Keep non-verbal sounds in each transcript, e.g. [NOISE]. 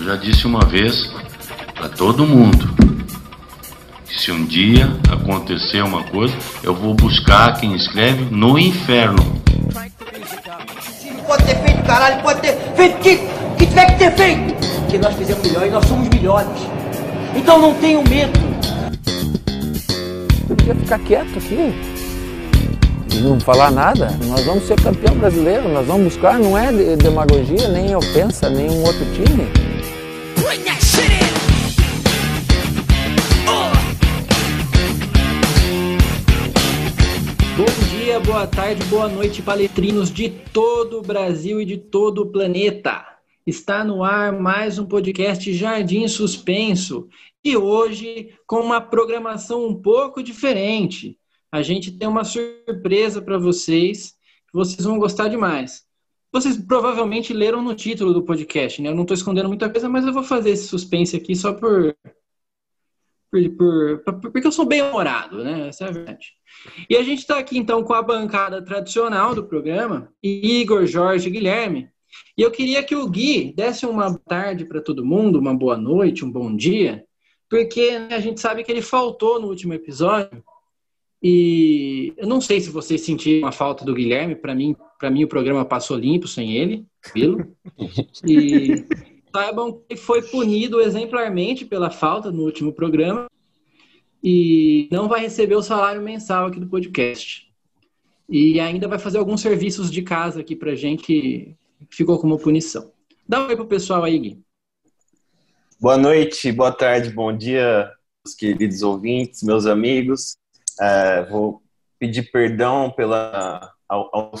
Eu já disse uma vez para todo mundo que se um dia acontecer uma coisa, eu vou buscar quem escreve no inferno. Pode ter feito, caralho, pode ter feito o que, que tiver que ter feito. Porque nós fizemos melhor e nós somos melhores. Então não tenham medo. Eu podia ficar quieto aqui e não falar nada. Nós vamos ser campeão brasileiro, nós vamos buscar, não é demagogia, nem ofensa, nem um outro time. Boa tarde, boa noite, paletrinos de todo o Brasil e de todo o planeta. Está no ar mais um podcast Jardim Suspenso e hoje com uma programação um pouco diferente. A gente tem uma surpresa para vocês, que vocês vão gostar demais. Vocês provavelmente leram no título do podcast, né? Eu não estou escondendo muita coisa, mas eu vou fazer esse suspense aqui só por, por, por, porque eu sou bem humorado, né? Essa é a verdade. E a gente está aqui então com a bancada tradicional do programa, Igor, Jorge e Guilherme. E eu queria que o Gui desse uma tarde para todo mundo, uma boa noite, um bom dia, porque né, a gente sabe que ele faltou no último episódio. E eu não sei se vocês sentiram a falta do Guilherme. Para mim, para mim o programa passou limpo sem ele, viu? E [LAUGHS] saibam que foi punido exemplarmente pela falta no último programa e não vai receber o salário mensal aqui do podcast. E ainda vai fazer alguns serviços de casa aqui pra gente que ficou como punição. Dá um oi pro pessoal aí, Gui. Boa noite, boa tarde, bom dia, os queridos ouvintes, meus amigos. É, vou pedir perdão pela ao, ao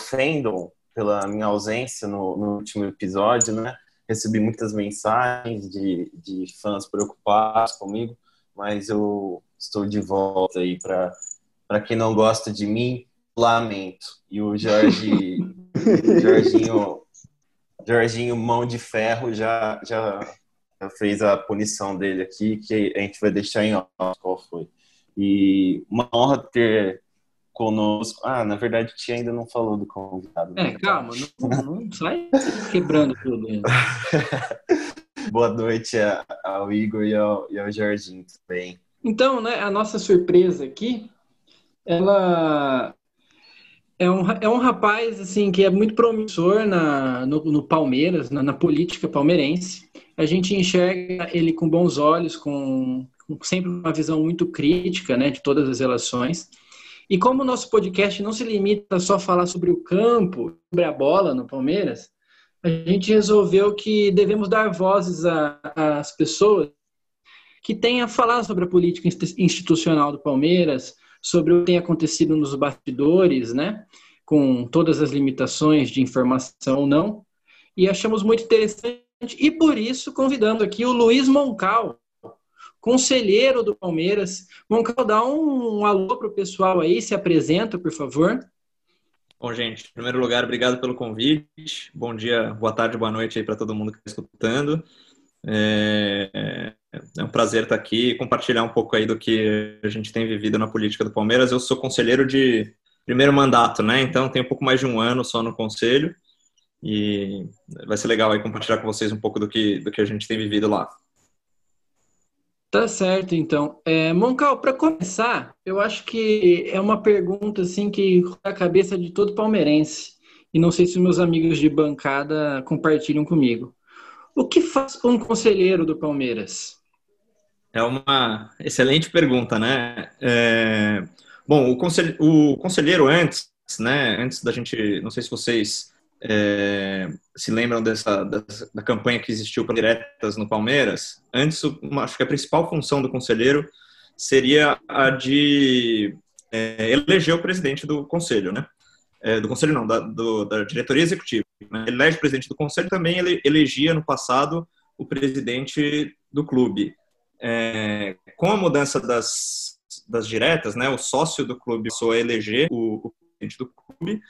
pela minha ausência no, no, último episódio, né? Recebi muitas mensagens de, de fãs preocupados comigo, mas eu estou de volta aí para para quem não gosta de mim, lamento. E o Jorge, Jorginho, Jorginho mão de ferro já já fez a punição dele aqui, que a gente vai deixar em off qual foi. E uma honra ter conosco. Ah, na verdade, gente ainda não falou do convidado. É, calma, não, não sai quebrando tudo. [LAUGHS] Boa noite ao Igor e ao, e ao Jorginho também. Então, né, a nossa surpresa aqui, ela é um, é um rapaz assim que é muito promissor na, no, no Palmeiras, na, na, política palmeirense. A gente enxerga ele com bons olhos, com, com, sempre uma visão muito crítica né, de todas as relações. E como o nosso podcast não se limita só a falar sobre o campo, sobre a bola no Palmeiras, a gente resolveu que devemos dar vozes às pessoas que têm a falar sobre a política institucional do Palmeiras, sobre o que tem acontecido nos bastidores, né? Com todas as limitações de informação ou não. E achamos muito interessante, e por isso convidando aqui o Luiz Moncal, conselheiro do Palmeiras. Moncal, dá um, um alô para o pessoal aí, se apresenta, por favor. Bom, gente, em primeiro lugar, obrigado pelo convite. Bom dia, boa tarde, boa noite aí para todo mundo que está escutando. É, é um prazer estar aqui e compartilhar um pouco aí do que a gente tem vivido na política do Palmeiras. Eu sou conselheiro de primeiro mandato, né? Então tenho um pouco mais de um ano só no conselho e vai ser legal aí compartilhar com vocês um pouco do que, do que a gente tem vivido lá. Tá certo, então. É, Moncal, para começar, eu acho que é uma pergunta assim que a cabeça de todo palmeirense e não sei se meus amigos de bancada compartilham comigo. O que faz um conselheiro do Palmeiras? É uma excelente pergunta, né? É... Bom, o, conselheiro, o conselheiro antes, né? Antes da gente, não sei se vocês é, se lembram dessa, dessa, da campanha que existiu para diretas no Palmeiras. Antes, uma, acho que a principal função do conselheiro seria a de é, eleger o presidente do conselho, né? É, do conselho não, da, do, da diretoria executiva. Né? Ele elege o presidente do conselho também ele elegia no passado o presidente do clube é, com a mudança das, das diretas, né, o sócio do clube passou a eleger o, o presidente do clube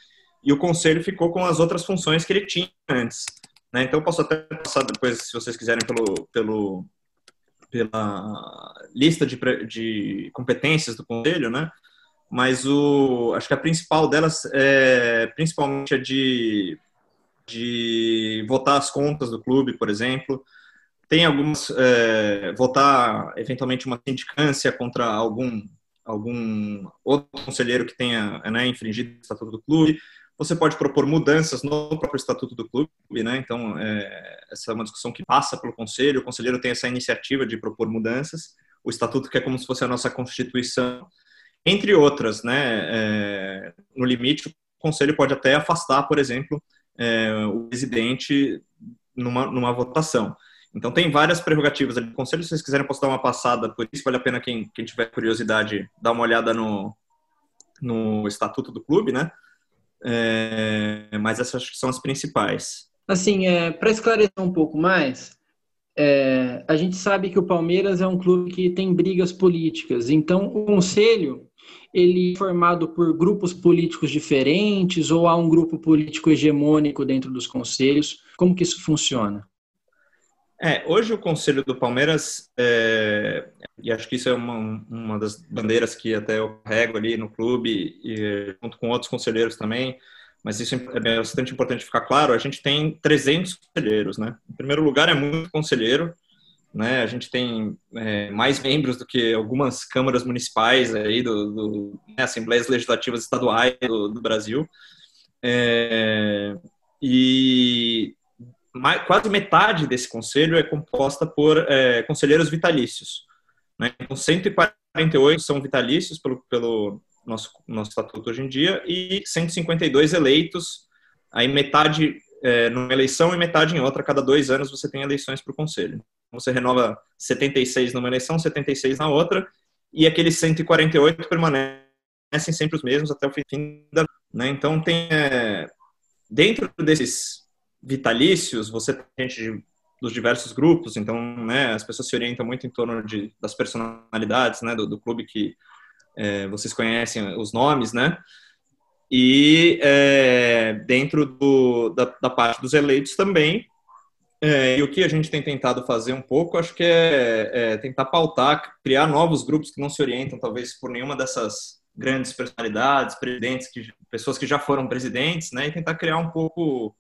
e o conselho ficou com as outras funções que ele tinha antes. Né? Então, eu posso até passar depois, se vocês quiserem, pelo, pelo, pela lista de, de competências do conselho, né? mas o, acho que a principal delas é principalmente a de, de votar as contas do clube, por exemplo, tem algumas é, votar eventualmente uma sindicância contra algum algum outro conselheiro que tenha né, infringido o estatuto do clube. Você pode propor mudanças no próprio estatuto do clube, né? Então é, essa é uma discussão que passa pelo conselho. O conselheiro tem essa iniciativa de propor mudanças. O estatuto que é como se fosse a nossa constituição, entre outras, né? É, no limite, o conselho pode até afastar, por exemplo, o presidente numa, numa votação. Então tem várias prerrogativas ali conselho. Se vocês quiserem postar uma passada por isso, vale a pena quem, quem tiver curiosidade dar uma olhada no, no estatuto do clube, né? É, mas essas acho que são as principais. Assim, é, para esclarecer um pouco mais, é, a gente sabe que o Palmeiras é um clube que tem brigas políticas. Então, o conselho ele é formado por grupos políticos diferentes ou há um grupo político hegemônico dentro dos conselhos? Como que isso funciona? É, hoje o Conselho do Palmeiras, é, e acho que isso é uma, uma das bandeiras que até eu carrego ali no clube, e, junto com outros conselheiros também, mas isso é bastante importante ficar claro, a gente tem 300 conselheiros, né? Em primeiro lugar, é muito conselheiro, né? A gente tem é, mais membros do que algumas câmaras municipais aí, do, do né, assembleias legislativas estaduais do, do Brasil, é, e mais, quase metade desse conselho é composta por é, conselheiros vitalícios. Né? Então, 148 são vitalícios pelo, pelo nosso, nosso estatuto hoje em dia e 152 eleitos, aí metade é, numa eleição e metade em outra. Cada dois anos você tem eleições para o conselho. Você renova 76 numa eleição, 76 na outra, e aqueles 148 permanecem sempre os mesmos até o fim da. Né? Então, tem. É, dentro desses vitalícios, você tem gente dos diversos grupos, então, né, as pessoas se orientam muito em torno de, das personalidades, né, do, do clube que é, vocês conhecem os nomes, né, e é, dentro do, da, da, parte dos eleitos também, é, e o que a gente tem tentado fazer um pouco, acho que é, é, tentar pautar, criar novos grupos que não se orientam, talvez, por nenhuma dessas grandes personalidades, presidentes, que, pessoas que já foram presidentes, né, e tentar criar um pouco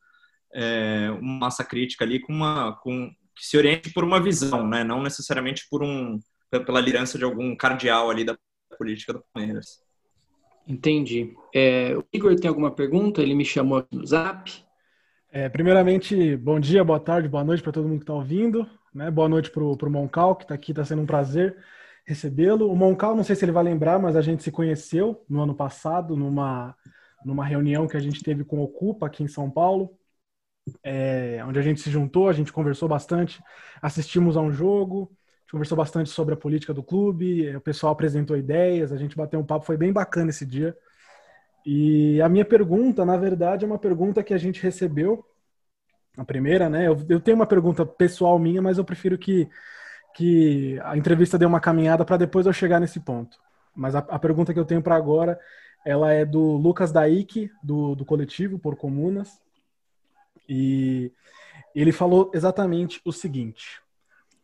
é, uma massa crítica ali com uma com que se oriente por uma visão, né? Não necessariamente por um pela liderança de algum cardeal ali da política do Palmeiras. Entendi. É, o Igor tem alguma pergunta? Ele me chamou aqui no Zap. É, primeiramente, bom dia, boa tarde, boa noite para todo mundo que está ouvindo. Né? Boa noite para o Moncal, que está aqui, está sendo um prazer recebê-lo. O Moncal, não sei se ele vai lembrar, mas a gente se conheceu no ano passado, numa, numa reunião que a gente teve com o Ocupa aqui em São Paulo é, onde a gente se juntou, a gente conversou bastante, assistimos a um jogo, conversou bastante sobre a política do clube, o pessoal apresentou ideias, a gente bateu um papo, foi bem bacana esse dia. E a minha pergunta, na verdade, é uma pergunta que a gente recebeu, a primeira, né? Eu, eu tenho uma pergunta pessoal minha, mas eu prefiro que, que a entrevista dê uma caminhada para depois eu chegar nesse ponto. Mas a, a pergunta que eu tenho para agora, ela é do Lucas Daik, do, do coletivo Por Comunas. E ele falou exatamente o seguinte: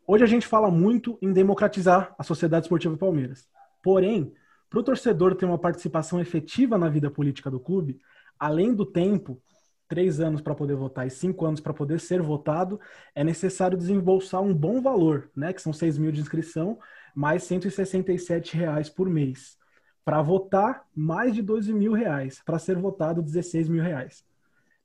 hoje a gente fala muito em democratizar a Sociedade Esportiva Palmeiras. Porém, para o torcedor ter uma participação efetiva na vida política do clube, além do tempo, três anos para poder votar e cinco anos para poder ser votado, é necessário desembolsar um bom valor, né? Que são seis mil de inscrição, mais 167 reais por mês. Para votar, mais de 12 mil reais. Para ser votado, 16 mil reais.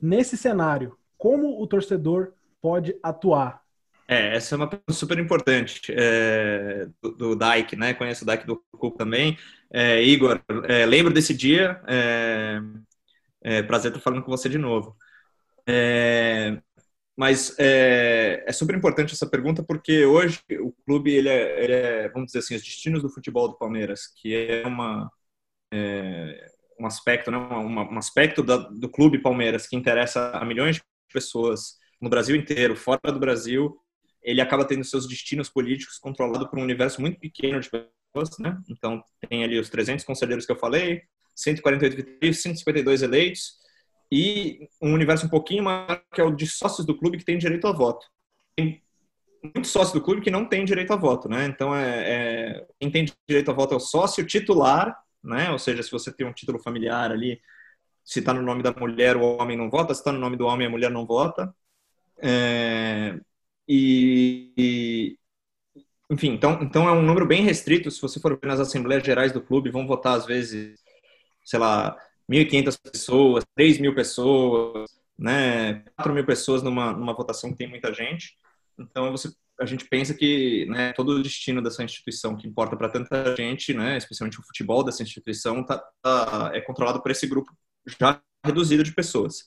Nesse cenário, como o torcedor pode atuar? É, essa é uma pergunta super importante é, do, do Dike, né? Conheço o Dike do Cup também. É, Igor, é, lembro desse dia. É, é, prazer estar falando com você de novo. É, mas é, super importante essa pergunta porque hoje o clube ele ele é, vamos dizer assim, os destinos do futebol do Palmeiras, que é uma um aspecto, né, um aspecto da, do clube Palmeiras que interessa a milhões de pessoas no Brasil inteiro, fora do Brasil, ele acaba tendo seus destinos políticos controlados por um universo muito pequeno de pessoas, né? Então, tem ali os 300 conselheiros que eu falei, 148 vitalícios, 152 eleitos, e um universo um pouquinho maior, que é o de sócios do clube que tem direito a voto. Tem muitos sócios do clube que não têm direito a voto, né? Então, é, é, quem tem direito a voto é o sócio titular, né? Ou seja, se você tem um título familiar ali, se está no nome da mulher, o homem não vota, se está no nome do homem, a mulher não vota. É, e, e, enfim, então, então é um número bem restrito. Se você for ver nas assembleias gerais do clube, vão votar às vezes, sei lá, 1.500 pessoas, 3.000 pessoas, né, 4.000 pessoas numa, numa votação que tem muita gente. Então você, a gente pensa que né, todo o destino dessa instituição que importa para tanta gente, né, especialmente o futebol dessa instituição, tá, tá, é controlado por esse grupo já reduzido de pessoas.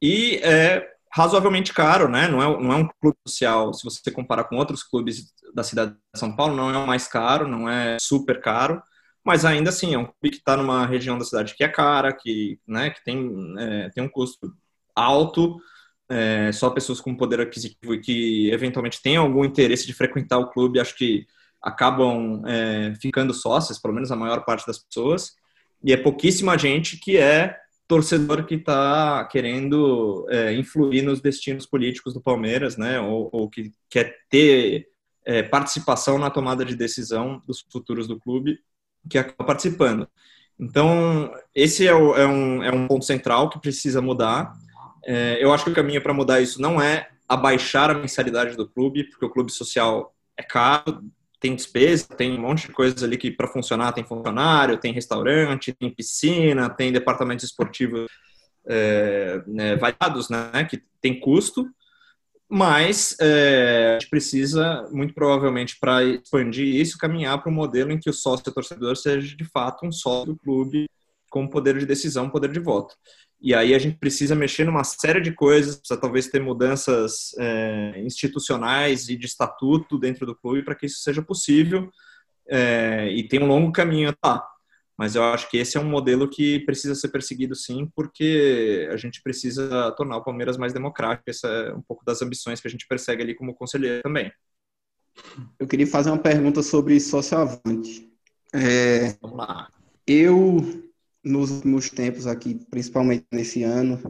E é razoavelmente caro, né? Não é, não é um clube social, se você comparar com outros clubes da cidade de São Paulo, não é o mais caro, não é super caro, mas ainda assim é um clube que está numa região da cidade que é cara, que, né, que tem, é, tem um custo alto, é, só pessoas com poder aquisitivo e que eventualmente têm algum interesse de frequentar o clube, acho que acabam é, ficando sócios, pelo menos a maior parte das pessoas, e é pouquíssima gente que é torcedor que está querendo é, influir nos destinos políticos do Palmeiras, né, ou, ou que quer ter é, participação na tomada de decisão dos futuros do clube, que acaba participando. Então, esse é, o, é, um, é um ponto central que precisa mudar. É, eu acho que o caminho para mudar isso não é abaixar a mensalidade do clube, porque o clube social é caro, tem despesa, tem um monte de coisas ali que para funcionar tem funcionário, tem restaurante, tem piscina, tem departamentos esportivos é, né, variados, né, que tem custo, mas é, a gente precisa, muito provavelmente, para expandir isso, caminhar para um modelo em que o sócio torcedor seja de fato um sócio do clube com poder de decisão, poder de voto. E aí a gente precisa mexer numa série de coisas, precisa talvez ter mudanças é, institucionais e de estatuto dentro do clube para que isso seja possível. É, e tem um longo caminho lá. Mas eu acho que esse é um modelo que precisa ser perseguido sim, porque a gente precisa tornar o Palmeiras mais democrático. Essa é um pouco das ambições que a gente persegue ali como conselheiro também. Eu queria fazer uma pergunta sobre socioavante. É, Vamos lá. Eu nos últimos tempos aqui, principalmente nesse ano,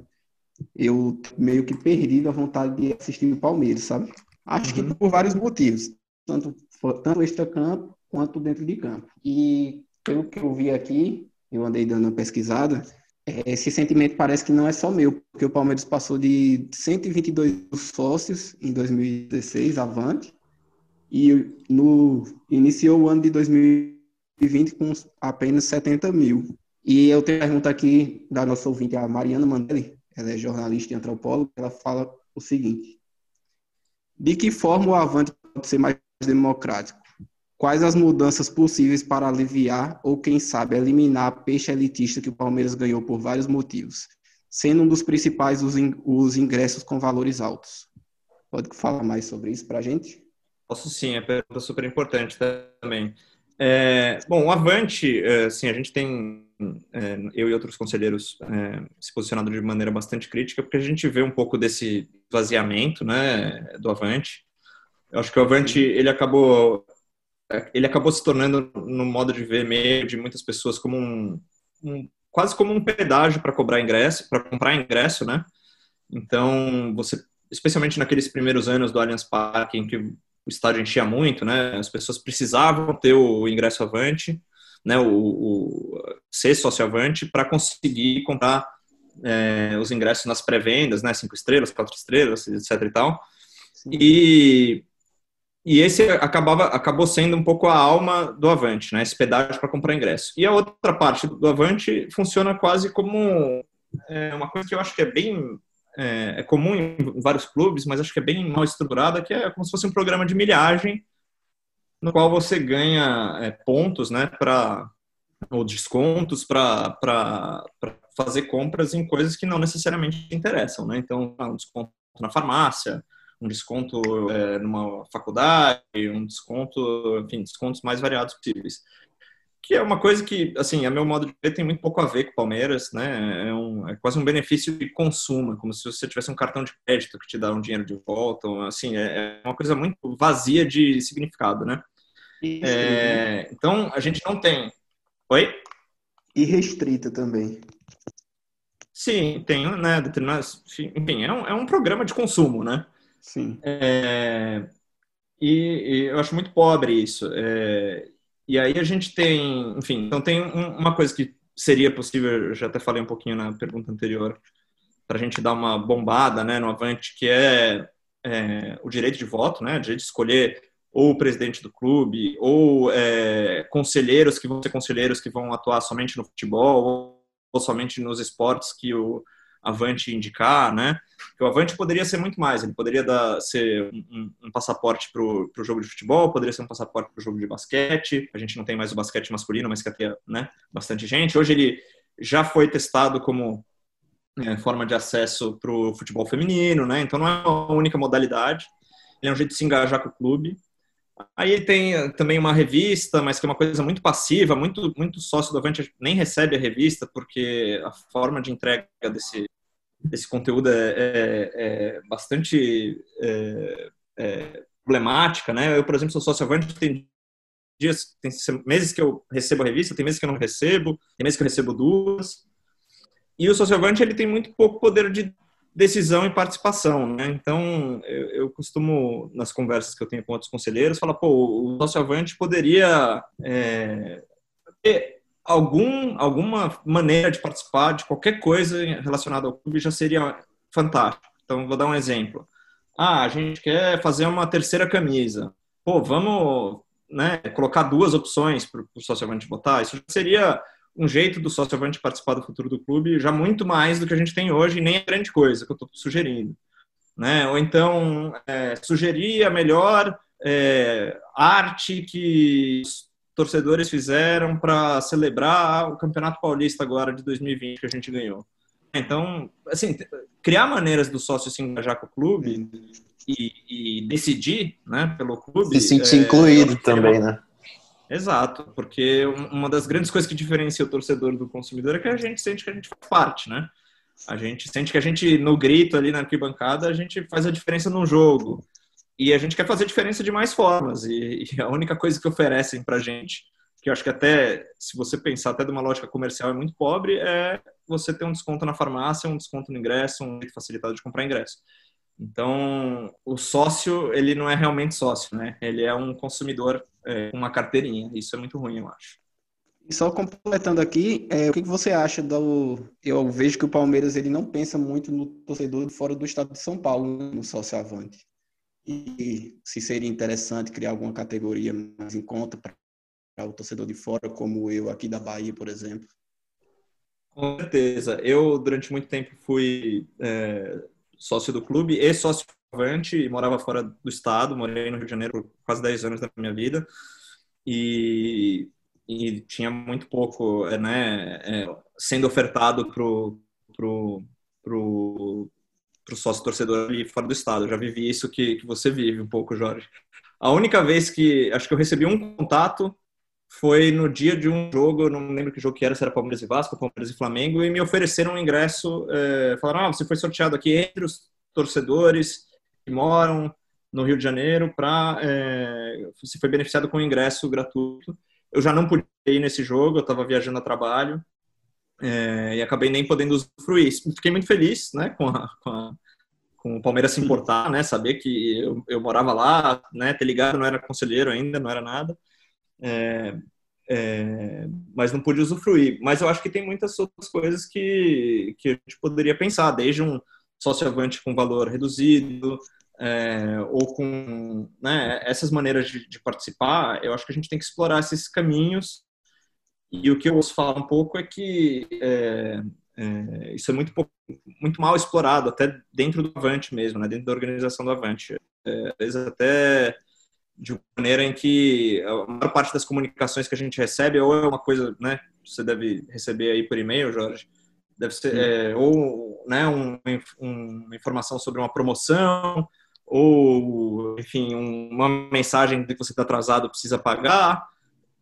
eu meio que perdi a vontade de assistir o Palmeiras, sabe? Acho uhum. que por vários motivos, tanto tanto extra-campo quanto dentro de campo. E pelo que eu vi aqui, eu andei dando uma pesquisada, é, esse sentimento parece que não é só meu, porque o Palmeiras passou de 122 sócios em 2016, avante, e no, iniciou o ano de 2020 com apenas 70 mil. E eu tenho uma pergunta aqui da nossa ouvinte, a Mariana Mandelli, ela é jornalista e antropóloga, ela fala o seguinte: De que forma o Avante pode ser mais democrático? Quais as mudanças possíveis para aliviar ou, quem sabe, eliminar a peixe elitista que o Palmeiras ganhou por vários motivos, sendo um dos principais os ingressos com valores altos? Pode falar mais sobre isso para a gente? Posso sim, é pergunta super importante também. É, bom, o Avante, assim, a gente tem, eu e outros conselheiros, é, se posicionado de maneira bastante crítica, porque a gente vê um pouco desse vaziamento, né, do Avante. Eu acho que o Avante, ele acabou, ele acabou se tornando, no modo de ver meio de muitas pessoas, como um, um quase como um pedágio para cobrar ingresso, para comprar ingresso, né? Então, você, especialmente naqueles primeiros anos do Allianz Parque, em que o estádio enchia muito, né? As pessoas precisavam ter o ingresso avante, né? O, o ser sócio avante para conseguir comprar é, os ingressos nas pré-vendas, né? Cinco estrelas, quatro estrelas, etc. e tal. E e esse acabava, acabou sendo um pouco a alma do Avante, né? Esse pedágio para comprar ingresso. E a outra parte do Avante funciona quase como é, uma coisa que eu acho que é bem é, é, comum em vários clubes, mas acho que é bem mal estruturada, que é como se fosse um programa de milhagem, no qual você ganha é, pontos, né, para ou descontos para fazer compras em coisas que não necessariamente interessam, né? Então, um desconto na farmácia, um desconto é, numa faculdade, um desconto, enfim, descontos mais variados possíveis que é uma coisa que, assim, a meu modo de ver, tem muito pouco a ver com o Palmeiras, né? É, um, é quase um benefício de consumo, como se você tivesse um cartão de crédito que te dá um dinheiro de volta, assim, é, é uma coisa muito vazia de significado, né? É, então, a gente não tem... Oi? E restrita também. Sim, tem, né, determinadas... Enfim, é um, é um programa de consumo, né? Sim. É, e, e, eu acho muito pobre isso. É, e aí a gente tem, enfim, então tem um, uma coisa que seria possível, eu já até falei um pouquinho na pergunta anterior, para a gente dar uma bombada né, no Avante, que é é, o direito de voto, né, o direito de escolher ou o presidente do clube, ou é, conselheiros que vão ser conselheiros que vão atuar somente no futebol, ou, somente nos esportes que o Avante indicar, né? o Avante poderia ser muito mais, ele poderia dar, ser um, um passaporte para o jogo de futebol, poderia ser um passaporte para o jogo de basquete, a gente não tem mais o basquete masculino, mas que até né, bastante gente. Hoje ele já foi testado como é, forma de acesso para o futebol feminino, né? Então não é uma única modalidade. Ele é um jeito de se engajar com o clube. Aí tem também uma revista, mas que é uma coisa muito passiva, muito muito sócio do Avante nem recebe a revista porque a forma de entrega desse desse conteúdo é, é, é bastante é, é, problemática, né? Eu, por exemplo, sou sócio Avante, tem dias, tem meses que eu recebo a revista, tem meses que eu não recebo, tem meses que eu recebo duas. E o socioavante ele tem muito pouco poder de decisão e participação, né? Então, eu, eu, costumo, nas conversas que eu tenho com outros conselheiros, falar, pô, o socioavante poderia é, ter algum, alguma maneira de participar de qualquer coisa relacionada ao clube já seria fantástico. Então, vou dar um exemplo. Ah, a gente quer fazer uma terceira camisa. Pô, vamos né, colocar duas opções para o socioavante votar. Isso seria um jeito do sócio-avante participar do futuro do clube já muito mais do que a gente tem hoje, e nem é grande coisa que eu estou sugerindo. Né? Ou então, é, sugerir a melhor é, arte que os torcedores fizeram para celebrar o Campeonato Paulista agora de 2020 que a gente ganhou. Então, assim, criar maneiras do sócio se engajar com o clube e, e decidir né, pelo clube. Se sentir é, incluído também, né? Exato, porque uma das grandes coisas que diferencia o torcedor do consumidor é que a gente sente que a gente faz parte, né? A gente sente que a gente, no grito ali na arquibancada, a gente faz a diferença no jogo. E a gente quer fazer diferença de mais formas. E, e a única coisa que oferecem pra gente, que eu acho que até, se você pensar até de uma lógica comercial, é muito pobre, é você ter um desconto na farmácia, um desconto no ingresso, um jeito facilitado de comprar ingresso. Então, o sócio, ele não é realmente sócio, né? Ele é um consumidor é, com uma carteirinha. Isso é muito ruim, eu acho. E só completando aqui, é, o que você acha do... Eu vejo que o Palmeiras ele não pensa muito no torcedor fora do estado de São Paulo, né, no sócio avante. E se seria interessante criar alguma categoria mais em conta para o torcedor de fora, como eu aqui da Bahia, por exemplo. Com certeza. Eu, durante muito tempo, fui é, sócio do clube e sócio avante e morava fora do estado, morei no Rio de Janeiro por quase 10 anos da minha vida e, e tinha muito pouco, é, né, é, sendo ofertado pro, pro, pro, pro sócio torcedor ali fora do estado. Eu já vivi isso que, que você vive um pouco, Jorge. A única vez que, acho que eu recebi um contato foi no dia de um jogo, não lembro que jogo que era, se era Palmeiras e Vasco, Palmeiras e Flamengo, e me ofereceram um ingresso, é, falaram, ah, você foi sorteado aqui entre os torcedores que moram no Rio de Janeiro para é, você foi beneficiado com um ingresso gratuito. Eu já não pude ir nesse jogo, eu estava viajando a trabalho é, e acabei nem podendo usufruir. Fiquei muito feliz, né, com, a, com, a, com o Palmeiras se importar, né, saber que eu, eu morava lá, né, ter ligado, não era conselheiro ainda, não era nada. É, é, mas não pude usufruir. Mas eu acho que tem muitas outras coisas que, que a gente poderia pensar, desde um sócio-avante com valor reduzido, é, ou com né, essas maneiras de, de, participar, eu acho que a gente tem que explorar esses caminhos. E o que eu ouço falar um pouco é que é, é, isso é muito, muito mal explorado, até dentro do Avante mesmo, né, dentro da organização do Avante. É, às vezes até de maneira em que a maior parte das comunicações que a gente recebe ou é uma coisa, né, você deve receber aí por e-mail, Jorge, deve ser é, ou né, um, um, uma informação sobre uma promoção ou enfim uma mensagem de que você está atrasado precisa pagar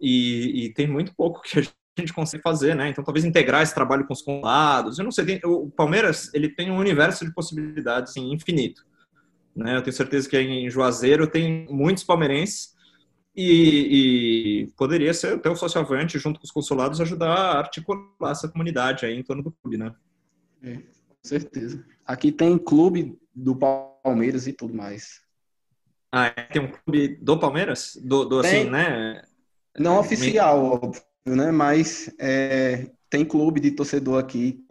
e, e, tem muito pouco que a gente consegue fazer, né? Então talvez integrar esse trabalho com os consulados. Eu não sei, tem, o Palmeiras ele tem um universo de possibilidades assim, infinito. Né? Eu tenho certeza que em Juazeiro tem muitos palmeirenses e, e, poderia ser até o socioavante, junto com os consulados, ajudar a articular essa comunidade aí em torno do clube, né? É, com certeza. Aqui tem clube do Palmeiras e tudo mais. Ah, é? tem um clube do Palmeiras? Do, do assim, né? Não oficial, óbvio, né? Mas é, tem clube de torcedor aqui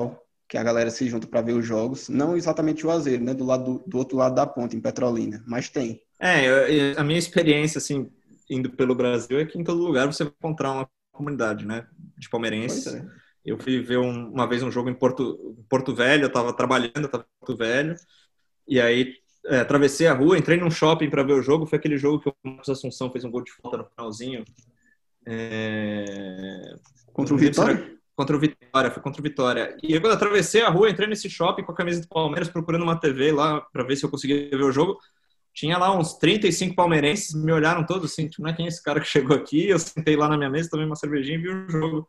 que a galera se junta para ver os jogos. Não exatamente o Juazeiro, né? Do, lado do, outro lado da ponte, em Petrolina, mas tem. É, a minha experiência, assim, indo pelo Brasil é que em todo lugar você vai encontrar uma comunidade, né? De palmeirenses. É. Eu fui ver um, uma vez um jogo em Porto, Porto Velho, eu estava trabalhando, eu estava em Porto Velho, e aí é, atravessei a rua, entrei num shopping para ver o jogo. Foi aquele jogo que o Marcos Assunção fez um gol de falta no finalzinho. É... Contra o Vitória? Contra o Vitória, foi contra o Vitória. E eu, quando atravessei a rua, entrei nesse shopping com a camisa do Palmeiras, procurando uma TV lá para ver se eu conseguia ver o jogo. Tinha lá uns 35 palmeirenses, me olharam todos assim, tipo, não é quem é esse cara que chegou aqui? Eu sentei lá na minha mesa, tomei uma cervejinha e vi o jogo.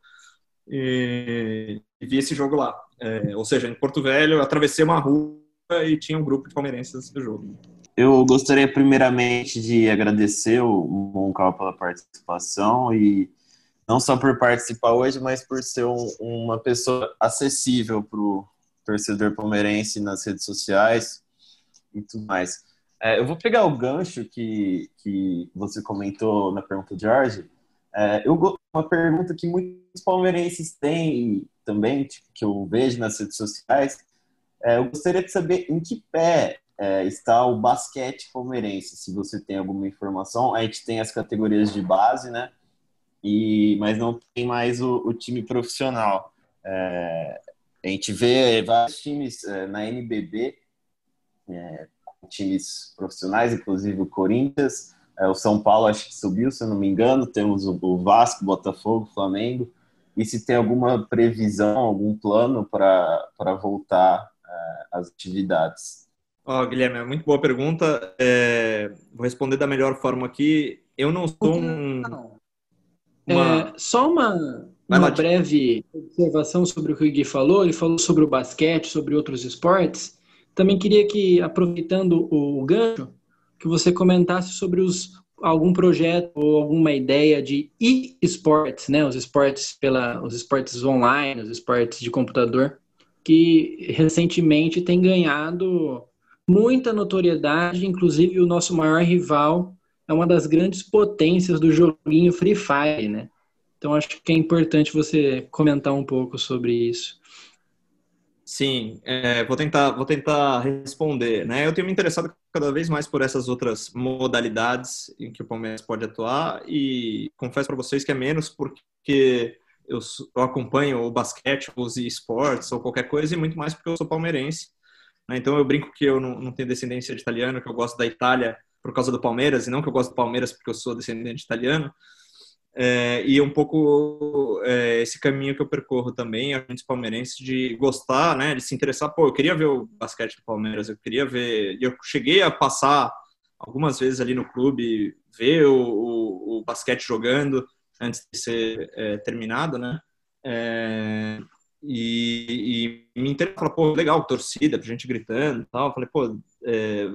E, e vi esse jogo lá. É, ou seja, em Porto Velho, atravessei uma rua e tinha um grupo de palmeirenses do jogo. Eu gostaria primeiramente de agradecer o Moncal pela participação e não só por participar hoje, mas por ser um, uma pessoa acessível para o torcedor palmeirense nas redes sociais e tudo mais. É, eu vou pegar o gancho que, que você comentou na pergunta de Jorge. É, eu, uma pergunta que muitos palmeirenses têm também, tipo, que eu vejo nas redes sociais, é, eu gostaria de saber em que pé é, está o basquete palmeirense, se você tem alguma informação. A gente tem as categorias de base, né? E, mas não tem mais o, o time profissional. É, a gente vê vários times é, na NBB, é, times profissionais, inclusive o Corinthians, é, o São Paulo acho que subiu, se eu não me engano, temos o, o Vasco, Botafogo, Flamengo, e se tem alguma previsão, algum plano para voltar as atividades? Oh, Guilherme, é muito boa pergunta. É, vou responder da melhor forma aqui. Eu não sou um. Uma... É, só uma, uma breve observação sobre o que o Gui falou. Ele falou sobre o basquete, sobre outros esportes. Também queria que, aproveitando o gancho, que você comentasse sobre os, algum projeto ou alguma ideia de e-sports, né? Os esportes pela, os esportes online, os esportes de computador que recentemente tem ganhado muita notoriedade, inclusive o nosso maior rival é uma das grandes potências do joguinho Free Fire, né? Então acho que é importante você comentar um pouco sobre isso. Sim, é, vou tentar vou tentar responder, né? Eu tenho me interessado cada vez mais por essas outras modalidades em que o Palmeiras pode atuar e confesso para vocês que é menos porque eu, eu acompanho o basquete, os esportes ou qualquer coisa, e muito mais porque eu sou palmeirense. Né? Então eu brinco que eu não, não tenho descendência de italiano, que eu gosto da Itália por causa do Palmeiras, e não que eu gosto do Palmeiras porque eu sou descendente de italiano. É, e um pouco é, esse caminho que eu percorro também, a gente palmeirense, de gostar, né, de se interessar. Pô, eu queria ver o basquete do Palmeiras, eu queria ver. Eu cheguei a passar algumas vezes ali no clube, ver o, o, o basquete jogando, antes de ser é, terminado, né? É, e, e, me interessou, falei, pô, legal, torcida, gente gritando e tal. Falei, pô, é,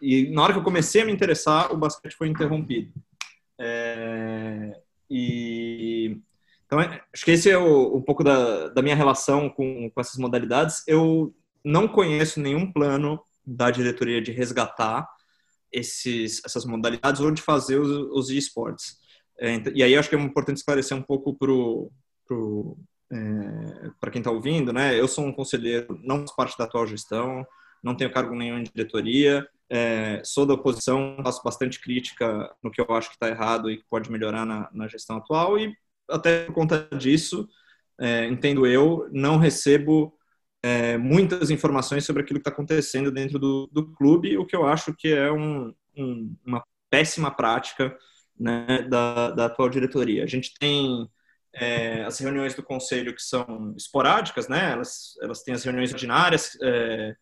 e na hora que eu comecei a me interessar, o basquete foi interrompido. É, e então é, acho que esse é o, um pouco da, da minha relação com, com essas modalidades. Eu não conheço nenhum plano da diretoria de resgatar esses, essas modalidades ou de fazer os, os esportes. É, e aí acho que é importante esclarecer um pouco para pro, é, para quem está ouvindo, né? Eu sou um conselheiro, não faço parte da atual gestão, não tenho cargo nenhum em diretoria, é, sou da oposição, faço bastante crítica no que eu acho que está errado e que pode melhorar na, na, gestão atual e até por conta disso, é, entendo eu, não recebo é, muitas informações sobre aquilo que está acontecendo dentro do, do, clube, o que eu acho que é um, um, uma péssima prática né, da, da atual diretoria. A gente tem é, as reuniões do conselho que são esporádicas, né? Elas, elas têm as reuniões ordinárias é,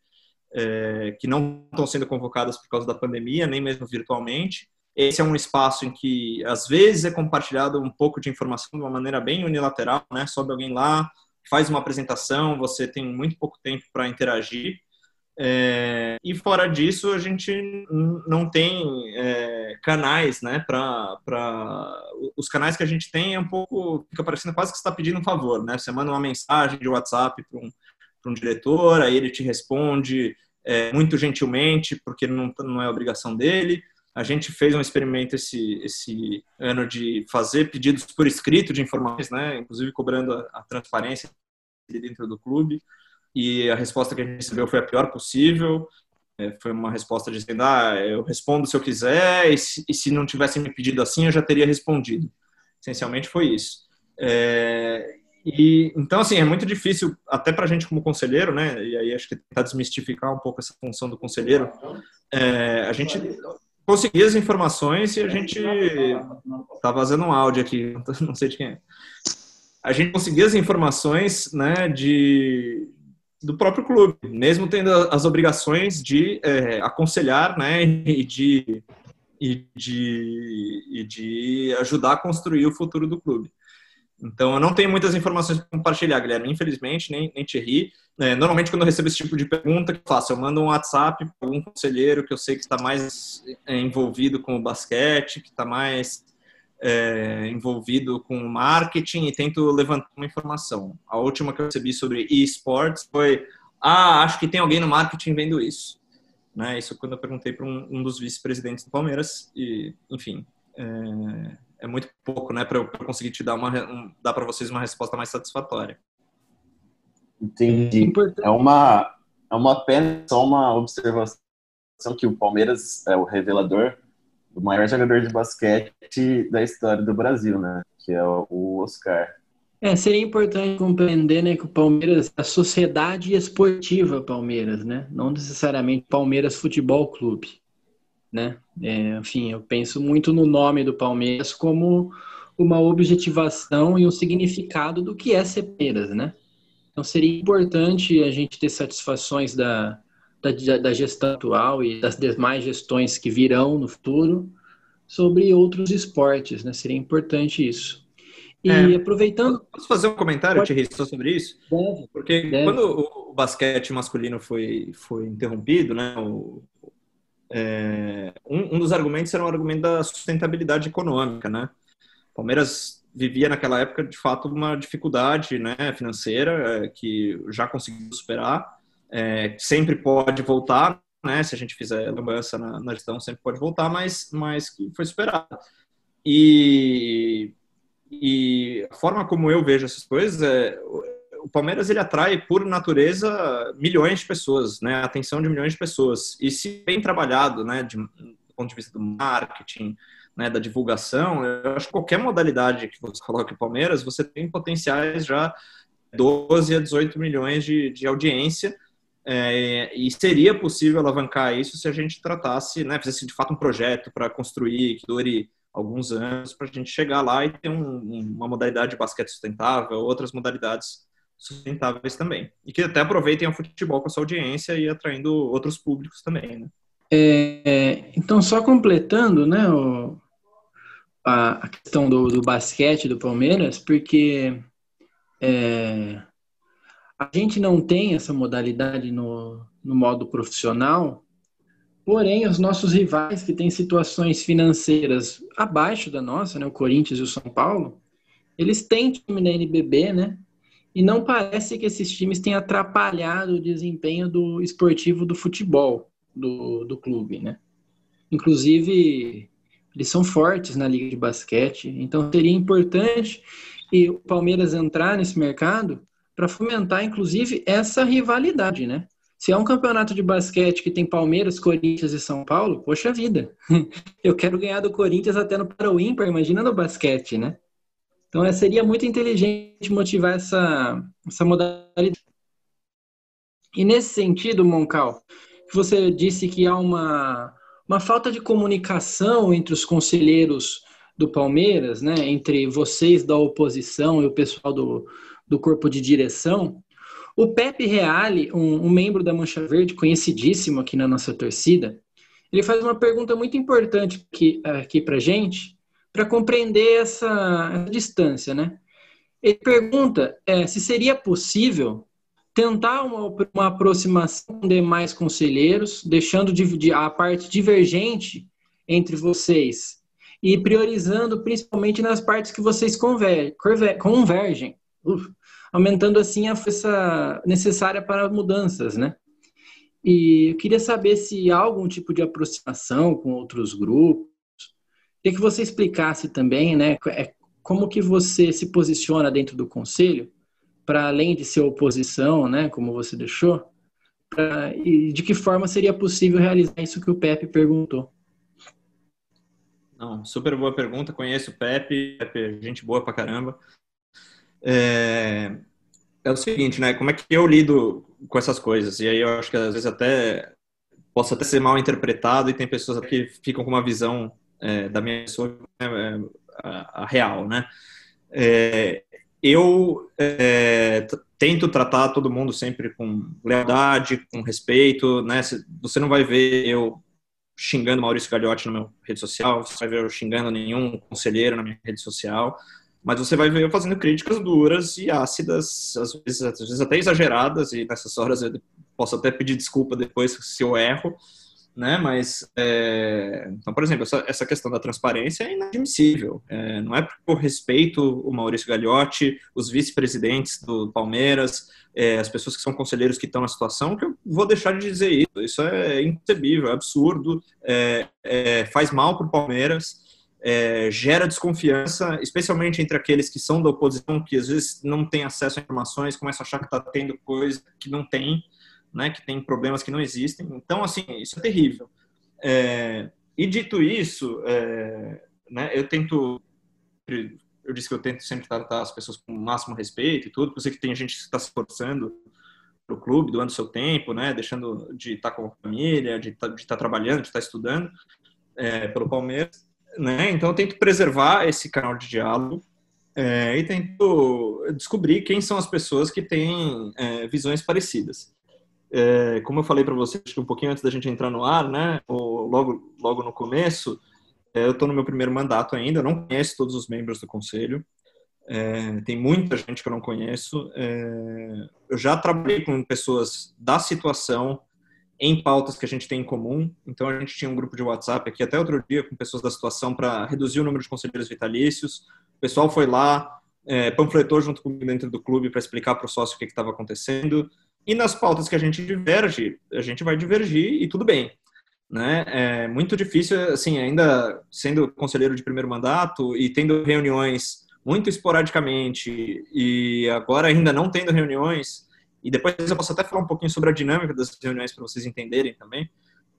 é, que não estão sendo convocadas por causa da pandemia, nem mesmo virtualmente. Esse é um espaço em que às vezes é compartilhado um pouco de informação de uma maneira bem unilateral, né? Sobe alguém lá, faz uma apresentação, você tem muito pouco tempo para interagir. É, e fora disso, a gente não tem é, canais, né? Para os canais que a gente tem é um pouco fica parecendo quase que está pedindo um favor, né? Você manda uma mensagem de WhatsApp para um, um diretor, aí ele te responde é, muito gentilmente, porque não, não é obrigação dele. A gente fez um experimento esse, esse ano de fazer pedidos por escrito de informações, né? Inclusive cobrando a, a transparência dentro do clube. e a resposta que a gente recebeu foi a pior possível. É, foi uma resposta dizendo: ah, eu respondo se eu quiser, e se, e se não tivessem me pedido assim, eu já teria respondido. Essencialmente foi isso. É, e então assim é muito difícil até para a gente como conselheiro, né? E aí acho que tentar desmistificar um pouco essa função do conselheiro. É, a gente conseguia as informações e a gente tá vazando um áudio aqui, [LAUGHS] não sei de quem é. A gente conseguia as informações, né? De do próprio clube, mesmo tendo as obrigações de é, aconselhar, né, [LAUGHS] e de, e, de, e de ajudar a construir o futuro do clube. Então, eu não tenho muitas informações para compartilhar, Guilherme, infelizmente, nem, nem Thierry. É, normalmente, quando eu recebo esse tipo de pergunta, que eu faço? Eu mando um WhatsApp para algum conselheiro que eu sei que está mais é, envolvido com o basquete, que está mais é, envolvido com marketing e tento levantar uma informação. A última que eu recebi sobre esports foi: ah, acho que tem alguém no marketing vendo isso. Né? Isso quando eu perguntei para um, um, dos vice-presidentes do Palmeiras e, enfim, é, é muito pouco, né, para eu conseguir te dar uma um, dar para vocês uma resposta mais satisfatória. Entendi. É uma é uma pena, só uma observação que o Palmeiras é o revelador o maior jogador de basquete da história do Brasil, né? Que é o Oscar. É, seria importante compreender né, que o Palmeiras é a sociedade esportiva Palmeiras, né? Não necessariamente Palmeiras Futebol Clube, né? É, enfim, eu penso muito no nome do Palmeiras como uma objetivação e um significado do que é ser Palmeiras, né? Então seria importante a gente ter satisfações da, da, da gestão atual e das demais gestões que virão no futuro sobre outros esportes, né? Seria importante isso. E é, aproveitando. Posso fazer um comentário, Thierry, só sobre isso? Deve, Porque deve. quando o, basquete masculino foi, foi interrompido, né? O, é, um, um, dos argumentos era o um argumento da sustentabilidade econômica, né? Palmeiras vivia naquela época, de fato, uma dificuldade né, financeira é, que já conseguiu superar é, sempre pode voltar, né? Se a gente fizer lambança na, na gestão, sempre pode voltar, mas, mas que foi superado. E, e a forma como eu vejo essas coisas é o Palmeiras ele atrai por natureza milhões de pessoas, né? A atenção de milhões de pessoas. E se bem trabalhado, né, de, do ponto de vista do marketing, né, da divulgação, eu acho que qualquer modalidade que você coloque o Palmeiras, você tem potenciais já 12 a 18 milhões de, de audiência é, e seria possível alavancar isso se a gente tratasse, né, fizesse de fato um projeto para construir, que dure alguns anos, para a gente chegar lá e ter um, uma modalidade de basquete sustentável, outras modalidades sustentáveis também. E que até aproveitem o futebol com a sua audiência e atraindo outros públicos também, né? É, então, só completando, né, o, a, a, questão do, do basquete do Palmeiras, porque é, a gente não tem essa modalidade no, no modo profissional, porém, os nossos rivais que têm situações financeiras abaixo da nossa, né, o Corinthians e o São Paulo, eles têm time na NBB, né? E não parece que esses times tenham atrapalhado o desempenho do esportivo do futebol do, do clube, né? Inclusive, eles são fortes na liga de basquete, então seria importante e o Palmeiras entrar nesse mercado para fomentar, inclusive, essa rivalidade, né? Se é um campeonato de basquete que tem Palmeiras, Corinthians e São Paulo, poxa vida, [LAUGHS] eu quero ganhar do Corinthians até no para o ímpar, imagina no basquete, né? Então é, seria muito inteligente motivar essa, essa modalidade. E nesse sentido, Moncal, você disse que há uma, uma falta de comunicação entre os conselheiros do Palmeiras, né? Entre vocês da oposição e o pessoal do, do corpo de direção, o Pepe Reale, um, um membro da Mancha Verde, conhecidíssimo aqui na nossa torcida, ele faz uma pergunta muito importante aqui, aqui para gente, para compreender essa, essa, distância, né? Ele pergunta é, se seria possível tentar uma, uma aproximação com demais conselheiros, deixando de, de, a parte divergente entre vocês e priorizando principalmente nas partes que vocês conver, convergem aumentando assim a força necessária para mudanças, né? E eu queria saber se há algum tipo de aproximação com outros grupos. Queria que você explicasse também, né, é, como que você se posiciona dentro do conselho para além de ser oposição, né, como você deixou, pra, e de que forma seria possível realizar isso que o Pepe perguntou? Não, super boa pergunta. Conheço o Pepe, Pepe é gente boa pra caramba. É, é o seguinte, né? Como é que eu lido com essas coisas? E aí eu acho que às vezes até posso até ser mal interpretado e tem pessoas que ficam com uma visão é, da minha pessoa é, a, a, real, né? É, eu é, tento tratar todo mundo sempre com lealdade, com respeito, né? Você não vai ver eu xingando Maurício Gagliotti na minha rede social, você vai ver eu xingando nenhum conselheiro na minha rede social, mas você vai ver eu fazendo críticas duras e ácidas, às vezes, às vezes até exageradas, e nessas horas eu posso até pedir desculpa depois se eu erro, né? Mas, é... então, por exemplo, essa, essa, questão da transparência é inadmissível. É, não é eu respeito o Maurício Gagliotti, os vice-presidentes do Palmeiras, é, as pessoas que são conselheiros que estão na situação, que eu vou deixar de dizer isso. Isso é inconcebível, é absurdo, é, é, faz mal para o Palmeiras. É, gera desconfiança, especialmente entre aqueles que são da oposição, que às vezes não têm acesso a informações, começam a achar que está tendo coisa que não tem né, que tem problemas que não existem. Então, assim, isso é terrível. É, e dito isso, é, né, eu tento, eu disse que eu tento sempre tratar as pessoas com o máximo respeito e tudo, eu sei que tem gente que está se esforçando para o clube, doando seu tempo, né, deixando de estar com a família, de estar, de estar trabalhando, de estar estudando é, pelo Palmeiras, né, então eu tento preservar esse canal de diálogo é, e tento descobrir quem são as pessoas que têm é, visões parecidas é, como eu falei para vocês um pouquinho antes da gente entrar no ar, né, logo, logo no começo, é, eu estou no meu primeiro mandato ainda, não conheço todos os membros do conselho, é, tem muita gente que eu não conheço. É, eu já trabalhei com pessoas da situação em pautas que a gente tem em comum. Então a gente tinha um grupo de WhatsApp aqui até outro dia com pessoas da situação para reduzir o número de conselheiros vitalícios. O pessoal foi lá, é, panfletou junto comigo dentro do clube para explicar para o sócio o que estava acontecendo. E nas pautas que a gente diverge, a gente vai divergir e tudo bem. Né? É muito difícil, assim, ainda sendo conselheiro de primeiro mandato e tendo reuniões muito esporadicamente e agora ainda não tendo reuniões, e depois eu posso até falar um pouquinho sobre a dinâmica das reuniões para vocês entenderem também.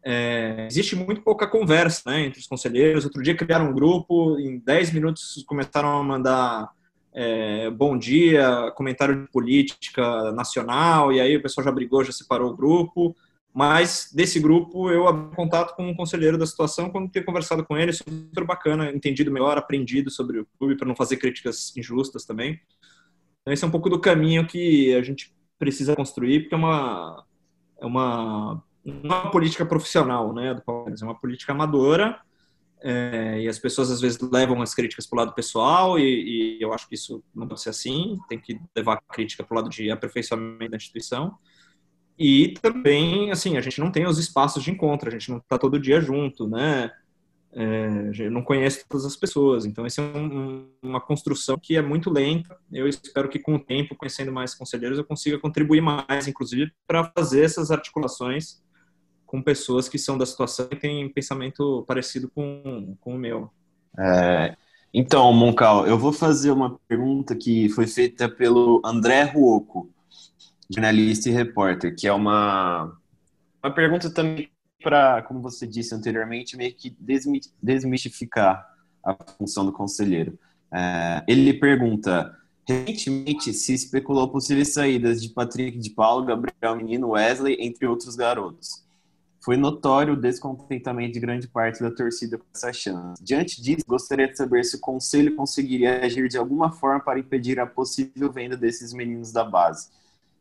É, existe muito pouca conversa né, entre os conselheiros. Outro dia criaram um grupo, em 10 minutos começaram a mandar é, bom dia, comentário de política nacional, e aí o pessoal já brigou, já separou o grupo. Mas desse grupo eu abri contato com um conselheiro da situação quando tenho conversado com ele, super bacana, entendido melhor, aprendido sobre o clube para não fazer críticas injustas também. Então esse é um pouco do caminho que a gente precisa construir, porque é uma é uma é uma política profissional, né, do Palmeiras, é uma política amadora é, e as pessoas às vezes levam as críticas para o lado pessoal e, e, eu acho que isso não pode ser assim, tem que levar a crítica para o lado de aperfeiçoamento da instituição. E também, assim, a gente não tem os espaços de encontro, a gente não está todo dia junto, né? É, não conhece todas as pessoas, então essa é um, uma construção que é muito lenta. Eu espero que com o tempo, conhecendo mais conselheiros, eu consiga contribuir mais, inclusive, para fazer essas articulações com pessoas que são da situação e têm pensamento parecido com, com o meu. É, então, Moncal, eu vou fazer uma pergunta que foi feita pelo André Ruoco, jornalista e repórter, que é uma, uma pergunta também para, como você disse anteriormente, meio que desmistificar a função do conselheiro. É, ele pergunta: recentemente se especulou possíveis saídas de Patrick de Paulo, Gabriel Menino, Wesley, entre outros garotos. Foi notório o descontentamento de grande parte da torcida com essa chance. Diante disso, gostaria de saber se o conselho conseguiria agir de alguma forma para impedir a possível venda desses meninos da base.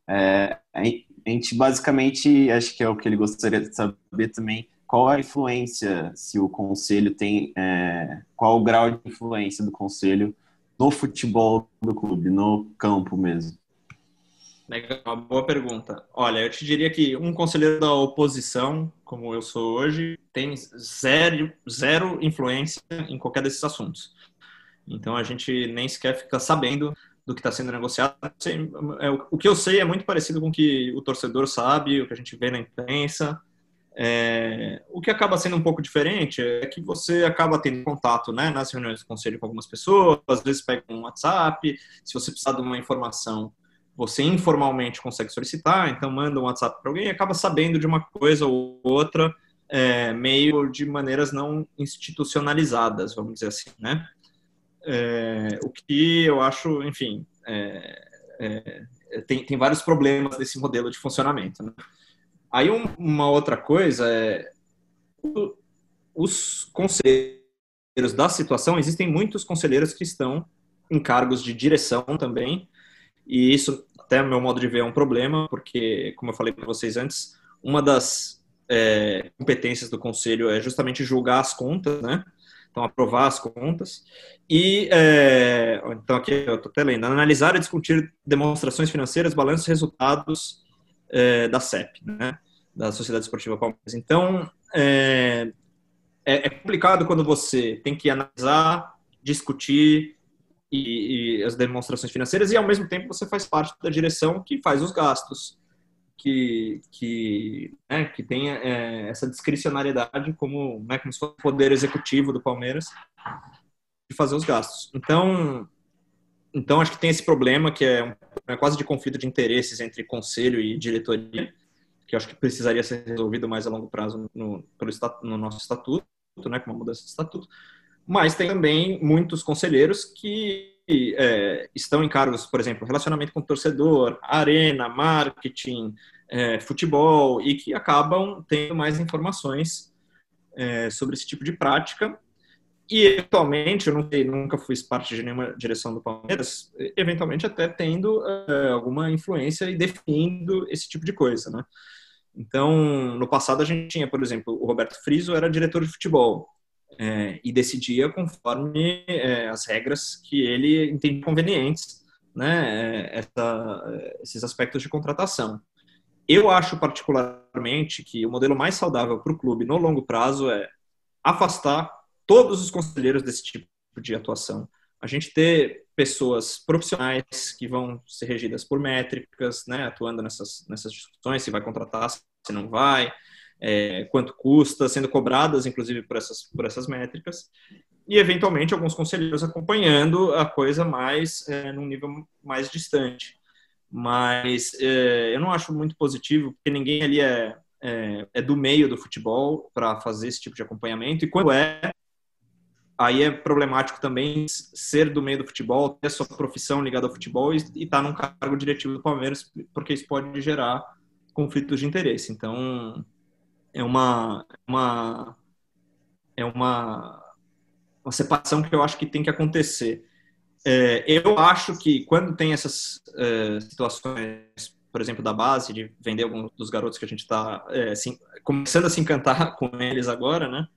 É, a gente basicamente, acho que é o que ele gostaria de saber também, qual a influência, se o conselho tem, é, qual o grau de influência do conselho no futebol do clube, no campo mesmo. Legal, boa pergunta. Olha, eu te diria que um conselheiro da oposição, como eu sou hoje, tem zero, zero influência em qualquer desses assuntos. Então a gente nem sequer fica sabendo do que está sendo negociado. É, o que eu sei é muito parecido com o que o torcedor sabe, o que a gente vê na imprensa. É, o que acaba sendo um pouco diferente é que você acaba tendo contato né, nas reuniões do conselho com algumas pessoas, às vezes pega um WhatsApp, se você precisar de uma informação você informalmente consegue solicitar, então manda um WhatsApp para alguém e acaba sabendo de uma coisa ou outra, é, meio de maneiras não institucionalizadas, vamos dizer assim, né? É, o que eu acho, enfim, é, é tem, tem vários problemas desse modelo de funcionamento. Né? Aí um, uma outra coisa é os conselheiros da situação, existem muitos conselheiros que estão em cargos de direção também, e isso, até meu modo de ver, é um problema, porque, como eu falei para vocês antes, uma das é, competências do conselho é justamente julgar as contas, né? Então, aprovar as contas. E, é, então, aqui eu estou até lendo: analisar e discutir demonstrações financeiras, balanços e resultados é, da CEP, né? Da Sociedade Esportiva Palmeiras. Então, é, é, é complicado quando você tem que analisar, discutir e, e, as demonstrações financeiras e ao mesmo tempo você faz parte da direção que faz os gastos que que né, que tem é, essa discricionariedade como né, como se fosse o poder executivo do Palmeiras de fazer os gastos. Então então acho que tem esse problema que é, um, é quase de conflito de interesses entre conselho e diretoria que acho que precisaria ser resolvido mais a longo prazo no, pelo, no nosso estatuto né, com uma mudança de estatuto mas tem também muitos conselheiros que é, estão em cargos, por exemplo, relacionamento com o torcedor, arena, marketing, é, futebol, e que acabam tendo mais informações é, sobre esse tipo de prática. E, eventualmente, eu não sei, nunca fui parte de nenhuma direção do Palmeiras, eventualmente até tendo é, alguma influência e definindo esse tipo de coisa, né? Então, no passado a gente tinha, por exemplo, o Roberto Friso era diretor de futebol é, e decidia conforme é, as regras que ele entende convenientes, né, é, essa, esses aspectos de contratação. Eu acho particularmente que o modelo mais saudável para o clube no longo prazo é afastar todos os conselheiros desse tipo de atuação. A gente ter pessoas profissionais que vão ser regidas por métricas, né, atuando nessas, nessas discussões, se vai contratar, se não vai, é, quanto custa, sendo cobradas, inclusive, por essas, por essas métricas, e, eventualmente, alguns conselheiros acompanhando a coisa mais, é, num nível mais distante. Mas é, eu não acho muito positivo, porque ninguém ali é, é, é do meio do futebol para fazer esse tipo de acompanhamento, e quando é, aí é problemático também ser do meio do futebol, ter a sua profissão ligada ao futebol e estar tá num cargo diretivo do Palmeiras, porque isso pode gerar conflitos de interesse. Então, é uma, uma é uma, uma separação que eu acho que tem que acontecer. É, eu acho que quando tem essas é, situações, por exemplo, da base, de vender alguns dos garotos que a gente está é, assim, começando a se encantar [LAUGHS] com eles agora, né?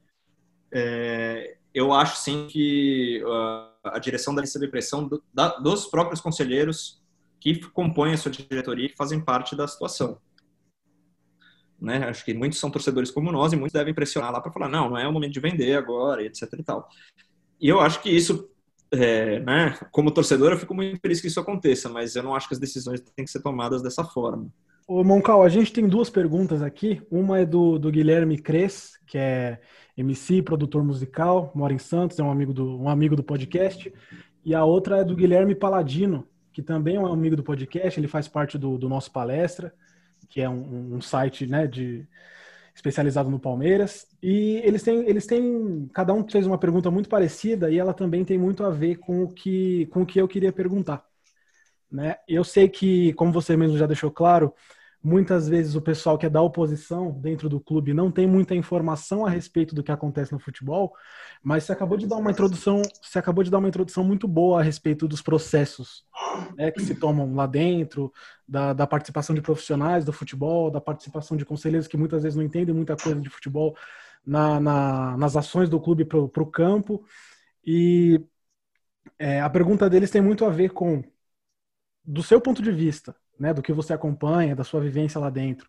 É, eu acho sim que uh, a direção deve receber pressão do, da, dos próprios conselheiros que compõem a sua diretoria e que fazem parte da situação. Né? Acho que muitos são torcedores como nós e muitos devem pressionar lá para falar, não, não é o momento de vender agora, etc e tal. E eu acho que isso, é, né, como torcedor, eu fico muito feliz que isso aconteça, mas eu não acho que as decisões têm que ser tomadas dessa forma. Ô, Moncal, a gente tem duas perguntas aqui. Uma é do, do Guilherme Cres, que é MC, produtor musical, mora em Santos, é um amigo do, um amigo do podcast. E a outra é do Guilherme Paladino, que também é um amigo do podcast, ele faz parte do, do nosso palestra que é um, um site né, de, especializado no Palmeiras. E eles têm, eles têm. Cada um fez uma pergunta muito parecida e ela também tem muito a ver com o que, com o que eu queria perguntar. Né? Eu sei que, como você mesmo já deixou claro, muitas vezes o pessoal que é da oposição dentro do clube não tem muita informação a respeito do que acontece no futebol, mas você acabou de dar uma introdução, você acabou de dar uma introdução muito boa a respeito dos processos né, que se tomam lá dentro, da, da, participação de profissionais do futebol, da participação de conselheiros que muitas vezes não entendem muita coisa de futebol na, na, nas ações do clube para o campo. E é, a pergunta deles tem muito a ver com, do seu ponto de vista, né, do que você acompanha, da sua vivência lá dentro.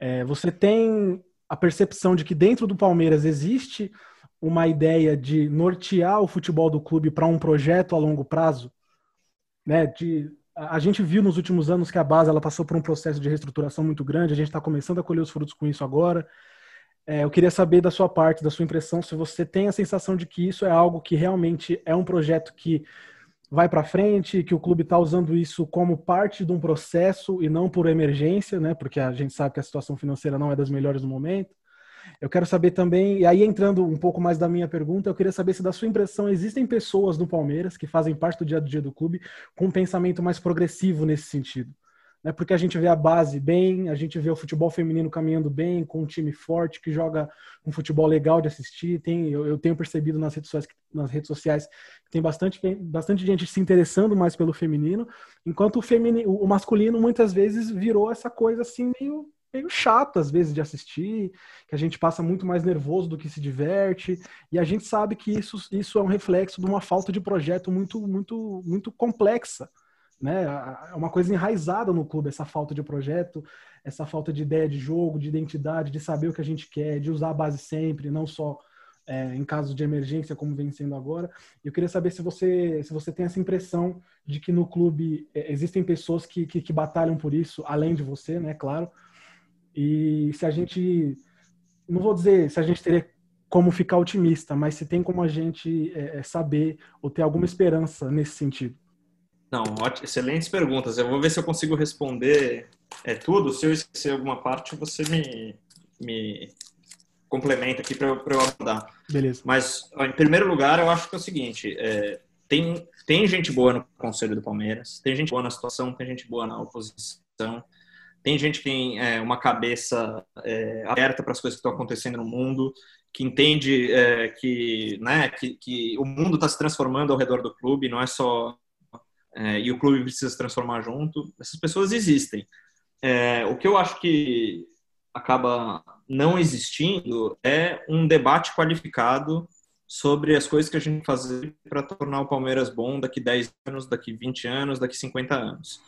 É, você tem a percepção de que dentro do Palmeiras existe uma ideia de nortear o futebol do clube para um projeto a longo prazo, né? De a gente viu nos últimos anos que a base ela passou por um processo de reestruturação muito grande. A gente está começando a colher os frutos com isso agora. É, eu queria saber da sua parte, da sua impressão, se você tem a sensação de que isso é algo que realmente é um projeto que vai para frente, que o clube está usando isso como parte de um processo e não por emergência, né? Porque a gente sabe que a situação financeira não é das melhores no momento. Eu quero saber também, e aí entrando um pouco mais da minha pergunta, eu queria saber se da sua impressão existem pessoas no Palmeiras que fazem parte do dia a dia do clube com um pensamento mais progressivo nesse sentido né? Porque a gente vê a base bem, a gente vê o futebol feminino caminhando bem, com um time forte que joga um futebol legal de assistir. Tem, eu, eu tenho percebido nas redes sociais, nas redes sociais que tem bastante, bastante gente se interessando mais pelo feminino, enquanto o, feminino, o masculino muitas vezes virou essa coisa assim meio meio chato às vezes de assistir, que a gente passa muito mais nervoso do que se diverte, e a gente sabe que isso, isso é um reflexo de uma falta de projeto muito muito muito complexa né? É uma coisa enraizada no clube, essa falta de projeto, essa falta de ideia de jogo, de identidade, de saber o que a gente quer, de usar a base sempre, não só é, em casos de emergência, como vem sendo agora. Eu queria saber se você, se você tem essa impressão de que no clube é, existem pessoas que, que, que batalham por isso, além de você, né? Claro. E se a gente, não vou dizer se a gente teria como ficar otimista, mas se tem como a gente é, é saber ou ter alguma esperança nesse sentido. Não, excelentes perguntas. Eu vou ver se eu consigo responder é, tudo. Se eu esquecer alguma parte, você me, me complementa aqui para eu, eu abordar. Beleza. Mas, em primeiro lugar, eu acho que é o seguinte: é, tem, tem gente boa no Conselho do Palmeiras, tem gente boa na situação, tem gente boa na oposição, tem gente que tem é, uma cabeça é, aberta para as coisas que estão acontecendo no mundo, que entende é, que, né, que, que o mundo está se transformando ao redor do clube, não é só é, e o clube precisa se transformar junto. Essas pessoas existem. É, o que eu acho que acaba não existindo é um debate qualificado sobre as coisas que a gente fazer para tornar o Palmeiras bom daqui 10 anos, daqui 20 anos, daqui 50 anos.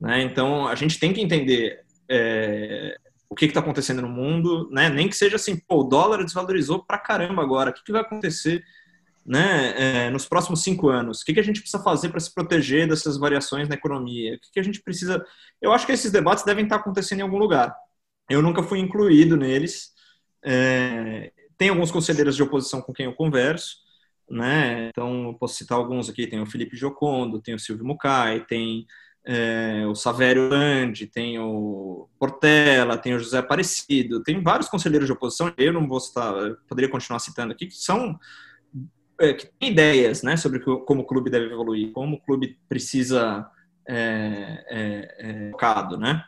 Né? Então, a gente tem que entender é, o que está acontecendo no mundo, né? nem que seja assim, pô, o dólar desvalorizou para caramba agora, o que, que vai acontecer né, é, nos próximos cinco anos? O que, que a gente precisa fazer para se proteger dessas variações na economia? O que, que a gente precisa. Eu acho que esses debates devem estar acontecendo em algum lugar. Eu nunca fui incluído neles. É, tem alguns conselheiros de oposição com quem eu converso, né? Então, posso citar alguns aqui: tem o Felipe Jocondo, tem o Silvio Mucay, tem é, o Savério Landi, tem o Portela, tem o José Aparecido, tem vários conselheiros de oposição, eu não vou citar, poderia continuar citando aqui, que são que tem ideias né, sobre como o clube deve evoluir, como o clube precisa é, é, é né?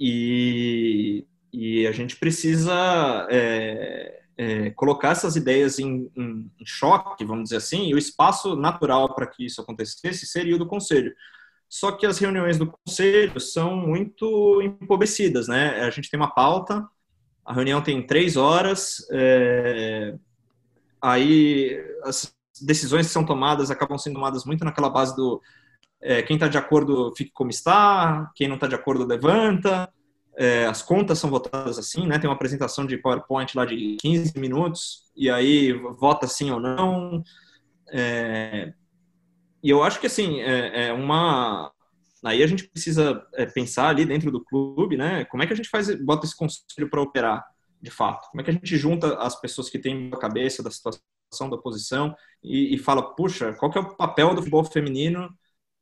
E, e a gente precisa é, é, colocar essas ideias em, em, em, choque, vamos dizer assim, e o espaço natural para que isso acontecesse seria o do conselho. Só que as reuniões do conselho são muito empobrecidas, né? A gente tem uma pauta, a reunião tem três horas, é, aí as decisões que são tomadas acabam sendo tomadas muito naquela base do é, quem está de acordo fique como está, quem não está de acordo levanta, é, as contas são votadas assim, né? Tem uma apresentação de PowerPoint lá de 15 minutos e aí vota sim ou não. É, e eu acho que assim é, é uma aí a gente precisa é, pensar ali dentro do clube, né? Como é que a gente faz bota esse conselho para operar? De fato? Como é que a gente junta as pessoas que têm a cabeça da situação da posição e, e fala, puxa, qual que é o papel do futebol feminino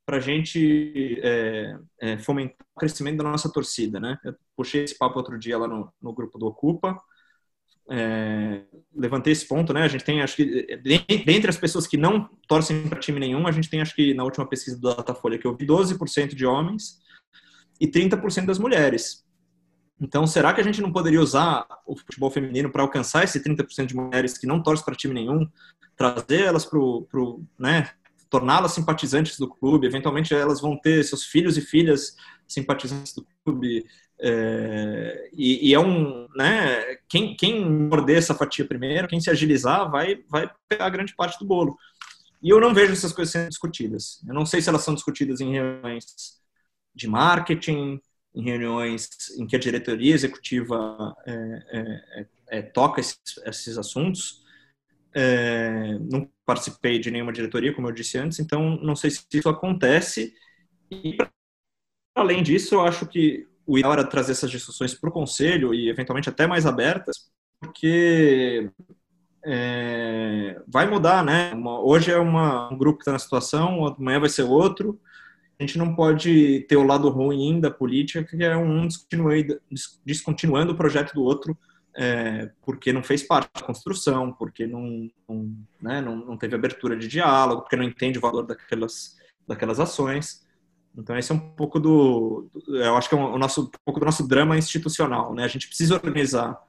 para a gente é, é, fomentar o crescimento da nossa torcida, né? Eu puxei esse papo outro dia lá no, no grupo do Ocupa, é, levantei esse ponto, né? A gente tem, acho que, dentre as pessoas que não torcem para time nenhum, a gente tem, acho que, na última pesquisa do Datafolha que eu vi, 12% de homens e 30% das mulheres. Então, será que a gente não poderia usar o futebol feminino para alcançar esse 30% de mulheres que não torcem para time nenhum, trazer elas para o, né, torná-las simpatizantes do clube, eventualmente elas vão ter seus filhos e filhas simpatizantes do clube, é, e, e, é um, né, quem, quem morder essa fatia primeiro, quem se agilizar, vai, vai pegar grande parte do bolo. E eu não vejo essas coisas sendo discutidas. Eu não sei se elas são discutidas em reuniões de marketing, em reuniões em que a diretoria executiva é, é, é, é toca esses, esses assuntos. É, não participei de nenhuma diretoria, como eu disse antes, então não sei se isso acontece. E, além disso, eu acho que o ideal era trazer essas discussões para o conselho e, eventualmente, até mais abertas, porque é, vai mudar, né? Uma, hoje é uma, um grupo que está na situação, amanhã vai ser outro. A gente não pode ter o lado ruim da política, que é um descontinuando o projeto do outro, é, porque não fez parte da construção, porque não, não, né, não, não teve abertura de diálogo, porque não entende o valor daquelas, daquelas ações. Então esse é um pouco do, eu acho que é o nosso um pouco do nosso drama institucional, né? A gente precisa organizar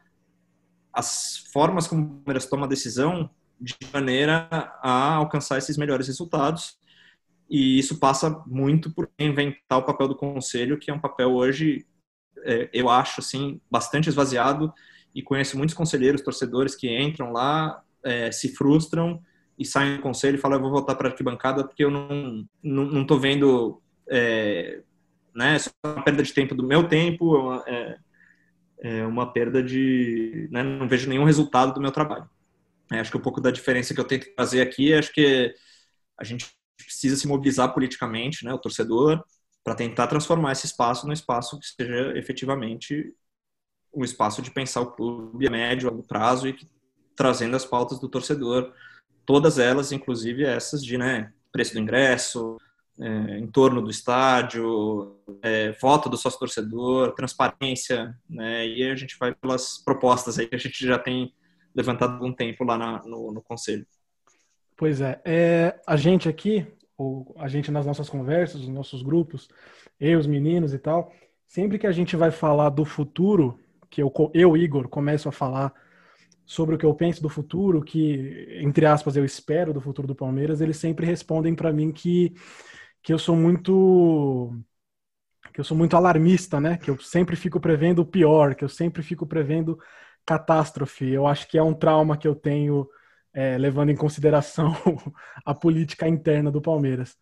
as formas como o Palmeiras toma a decisão de maneira a alcançar esses melhores resultados. E isso passa muito por inventar o papel do conselho, que é um papel hoje, é, eu acho, assim, bastante esvaziado. E conheço muitos conselheiros, torcedores que entram lá, é, se frustram e saem do conselho e falam: eu vou voltar para a arquibancada porque eu não, não, não vendo. É, né, só uma perda de tempo do meu tempo, é, é uma perda de. Né, não vejo nenhum resultado do meu trabalho. É, acho que um pouco da diferença que eu tento fazer aqui, acho que a gente precisa se mobilizar politicamente, né, o torcedor, para tentar transformar esse espaço num espaço que seja efetivamente um espaço de pensar o clube a médio, a longo prazo e que, trazendo as pautas do torcedor, todas elas, inclusive essas de né, preço do ingresso, é, em torno do estádio, é, voto do sócio-torcedor, transparência, né, e a gente vai pelas propostas aí que a gente já tem levantado algum tempo lá na, no, no, Conselho. Pois é, é, a gente aqui, ou a gente nas nossas conversas, nos nossos grupos, eu, os meninos e tal, sempre que a gente vai falar do futuro, que eu, eu Igor, começo a falar sobre o que eu penso do futuro, que, entre aspas, eu espero do futuro do Palmeiras, eles sempre respondem para mim que que eu sou muito que eu sou muito alarmista, né? Que eu sempre fico prevendo o pior, que eu sempre fico prevendo catástrofe. Eu acho que é um trauma que eu tenho é, levando em consideração [LAUGHS] a política interna do Palmeiras.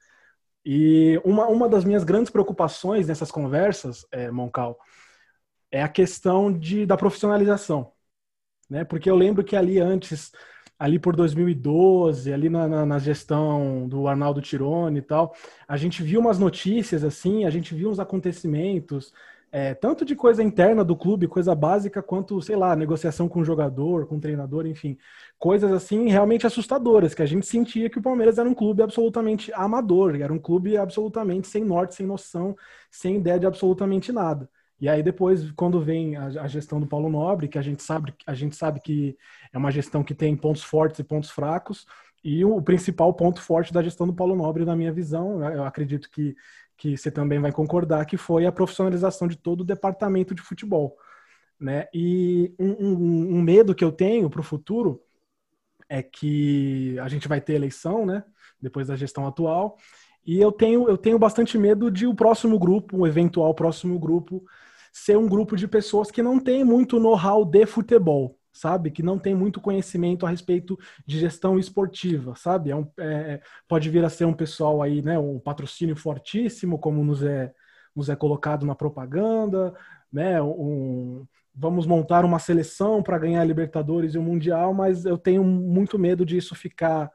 E uma, uma das minhas grandes preocupações nessas conversas, é, Moncal, é a questão de, da profissionalização. Né? Porque eu lembro que ali antes ali por 2012, ali na, na, na, gestão do Arnaldo Tironi e tal, a gente viu umas notícias assim, a gente viu uns acontecimentos, é, tanto de coisa interna do clube, coisa básica, quanto, sei lá, negociação com o jogador, com o treinador, enfim, coisas assim realmente assustadoras, que a gente sentia que o Palmeiras era um clube absolutamente amador, era um clube absolutamente sem norte, sem noção, sem ideia de absolutamente nada. E aí depois, quando vem a, gestão do Paulo Nobre, que a gente sabe, a gente sabe que é uma gestão que tem pontos fortes e pontos fracos, e o, principal ponto forte da gestão do Paulo Nobre, na minha visão, eu acredito que, que você também vai concordar, que foi a profissionalização de todo o departamento de futebol. Né? E um, um, um medo que eu tenho para o futuro é que a gente vai ter eleição, né? Depois da gestão atual. E eu tenho, eu tenho bastante medo de o próximo grupo, o eventual próximo grupo, ser um grupo de pessoas que não tem muito know-how de futebol, sabe? Que não tem muito conhecimento a respeito de gestão esportiva, sabe? É um, é, pode vir a ser um pessoal aí, né? Um patrocínio fortíssimo, como nos é, nos é colocado na propaganda, né? Um, vamos montar uma seleção para ganhar a Libertadores e o Mundial, mas eu tenho muito medo disso ficar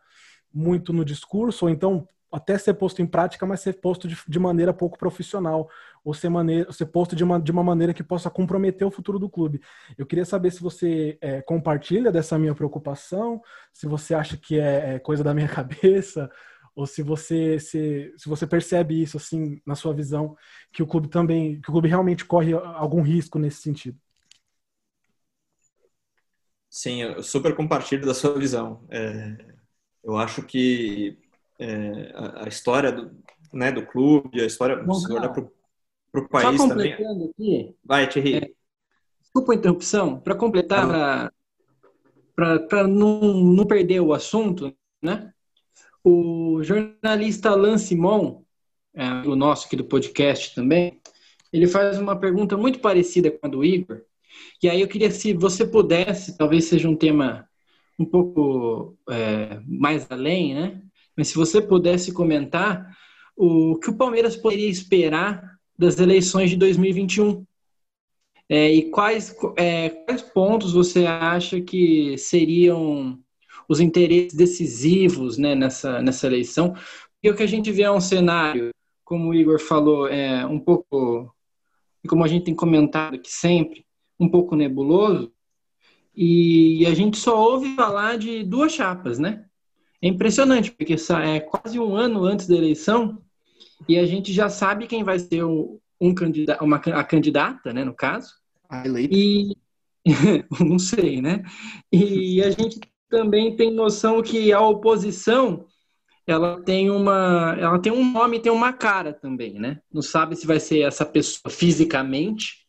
muito no discurso, ou então até ser posto em prática, mas ser posto de, de maneira pouco profissional, ou ser, maneira, ser posto de uma, de uma maneira que possa comprometer o futuro do clube. Eu queria saber se você é, compartilha dessa minha preocupação, se você acha que é, é coisa da minha [LAUGHS] cabeça, ou se você se, se você percebe isso assim na sua visão que o clube também que o clube realmente corre algum risco nesse sentido. Sim, eu super compartilho da sua visão. É, eu acho que é, a, a, história do, né, do clube, a história, Bom, se olhar para o país só também. Aqui, Vai, Thierry. É, desculpa a interrupção, para completar, ah. para não, não perder o assunto, né? O jornalista Alain Simon, é, o nosso aqui do podcast também, ele faz uma pergunta muito parecida com a do Igor. E aí eu queria, se você pudesse, talvez seja um tema um pouco é, mais além, né? Mas se você pudesse comentar o que o Palmeiras poderia esperar das eleições de 2021 é, e quais, é, quais pontos você acha que seriam os interesses decisivos né, nessa, nessa eleição? Porque o que a gente vê é um cenário, como o Igor falou, é um pouco, como a gente tem comentado aqui sempre, um pouco nebuloso, e a gente só ouve falar de duas chapas, né? É impressionante, porque é quase um ano antes da eleição e a gente já sabe quem vai ser o, um candidato, uma, a candidata, né, no caso. A eleita. E [LAUGHS] não sei, né? E a gente também tem noção que a oposição ela tem uma ela tem um nome tem uma cara também né não sabe se vai ser essa pessoa fisicamente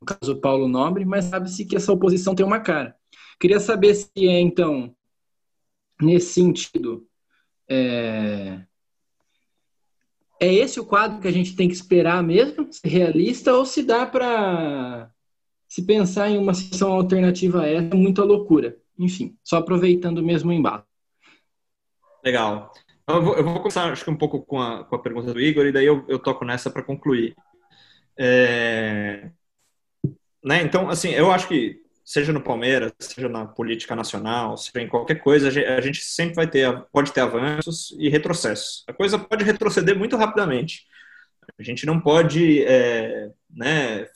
no caso Paulo Nobre mas sabe-se que essa oposição tem uma cara queria saber se é então nesse sentido é, é esse o quadro que a gente tem que esperar mesmo realista ou se dá para se pensar em uma situação alternativa a essa é muita loucura enfim só aproveitando mesmo o embalo Legal. Então, eu vou, eu vou começar, acho que um pouco com a, com a pergunta do Igor, e daí eu, eu toco nessa para concluir. É, né, então, assim, eu acho que seja no Palmeiras, seja na política nacional, seja em qualquer coisa, a gente sempre vai ter, pode ter avanços e retrocessos. A coisa pode retroceder muito rapidamente. A gente não pode é, né,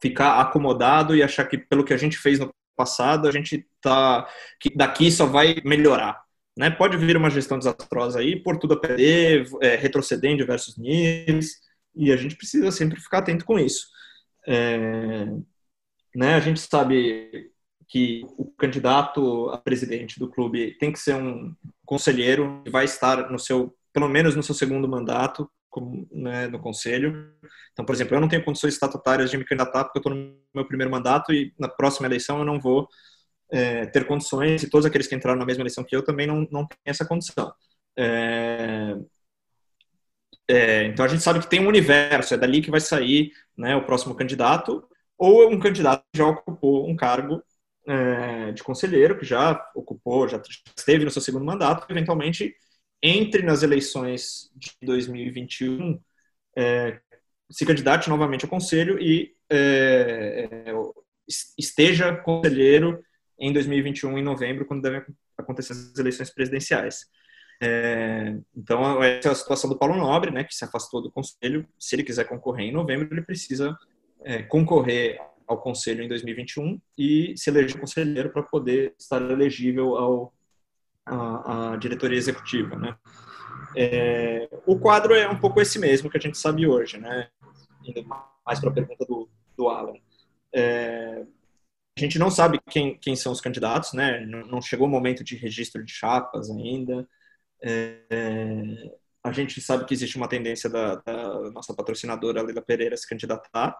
ficar acomodado e achar que pelo que a gente fez no passado, a gente tá que daqui só vai melhorar. Né? Pode vir uma gestão desastrosa aí, por tudo a perder, é, retroceder em diversos níveis, e a gente precisa sempre ficar atento com isso. É, né, a gente sabe que o candidato a presidente do clube tem que ser um conselheiro que vai estar no seu, pelo menos no seu segundo mandato, como, né, no conselho. Então, por exemplo, eu não tenho condições estatutárias de me candidatar porque eu estou no meu primeiro mandato e na próxima eleição eu não vou é, ter condições, e todos aqueles que entraram na mesma eleição que eu também não, não têm essa condição. É, é, então a gente sabe que tem um universo, é dali que vai sair né, o próximo candidato, ou um candidato que já ocupou um cargo é, de conselheiro, que já ocupou, já esteve no seu segundo mandato, eventualmente entre nas eleições de 2021, é, se candidate novamente ao conselho e é, é esteja conselheiro em 2021, em novembro, quando devem acontecer as eleições presidenciais. É, então, essa é a situação do Paulo Nobre, né, que se afastou do Conselho. Se ele quiser concorrer em novembro, ele precisa é, concorrer ao Conselho em 2021 e se eleger conselheiro para poder estar elegível ao, à, à diretoria executiva. Né. É, o quadro é um pouco esse mesmo que a gente sabe hoje, né, mais para a pergunta do, do Alan. É, a gente não sabe quem, quem são os candidatos, né? Não chegou o momento de registro de chapas ainda. É, a gente sabe que existe uma tendência da, da nossa patrocinadora Lila Pereira se candidatar.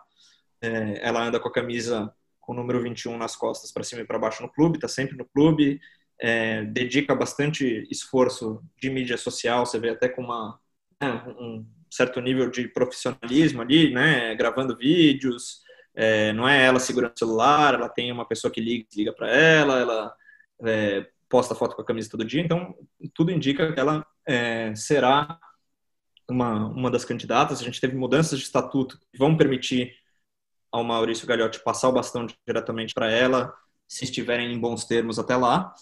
É, ela anda com a camisa com o número 21 nas costas para cima e para baixo no clube, está sempre no clube, é, dedica bastante esforço de mídia social, você vê até com uma, né, um certo nível de profissionalismo ali, né, gravando vídeos, é, não é ela segurando o celular, ela tem uma pessoa que liga, liga para ela, ela é, posta foto com a camisa todo dia, então tudo indica que ela é, será uma, uma das candidatas. A gente teve mudanças de estatuto que vão permitir ao Maurício Gagliotti passar o bastão diretamente para ela, se estiverem em bons termos até lá.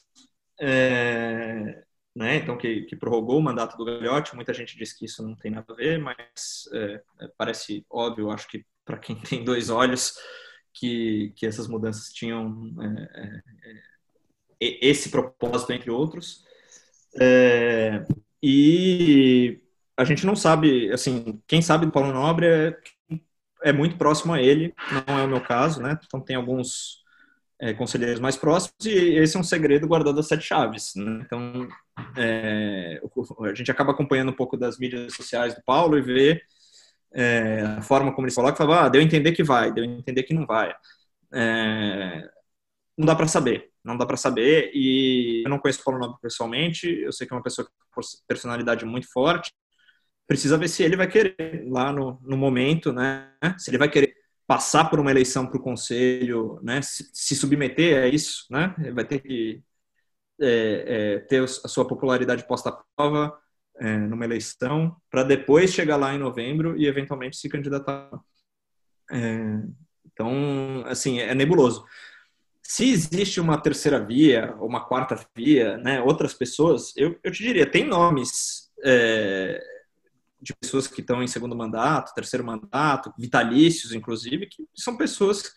É, né, então que, que, prorrogou o mandato do Gagliotti, muita gente diz que isso não tem nada a ver, mas é, é parece óbvio, acho que para quem [LAUGHS] tem dois olhos, que, que essas mudanças tinham é, é, é esse propósito, entre outros. E a gente não sabe, assim, quem sabe do Paulo Nobre é, é muito próximo a ele, não é o meu caso, né? Então tem alguns é, conselheiros mais próximos e esse é um segredo guardado às sete chaves. Né? Então é, a gente acaba acompanhando um pouco das mídias sociais do Paulo e vê é, a forma como eles colocam, falava, ah, deu a entender que vai, deu a entender que não vai. É, não dá para saber, não dá para saber. E eu não conheço o Paulo Nobre pessoalmente, eu sei que é uma pessoa com personalidade muito forte. Precisa ver se ele vai querer lá no, no momento, né? Se ele vai querer passar por uma eleição para o conselho, né? Se, se, submeter a isso, né? Ele vai ter que é, é, ter a sua popularidade posta à prova é, numa eleição, para depois chegar lá em novembro e eventualmente se candidatar. É, então, assim, é nebuloso. Se existe uma terceira via, uma quarta via, né, outras pessoas, eu, eu te diria, tem nomes é, de pessoas que estão em segundo mandato, terceiro mandato, vitalícios, inclusive, que são pessoas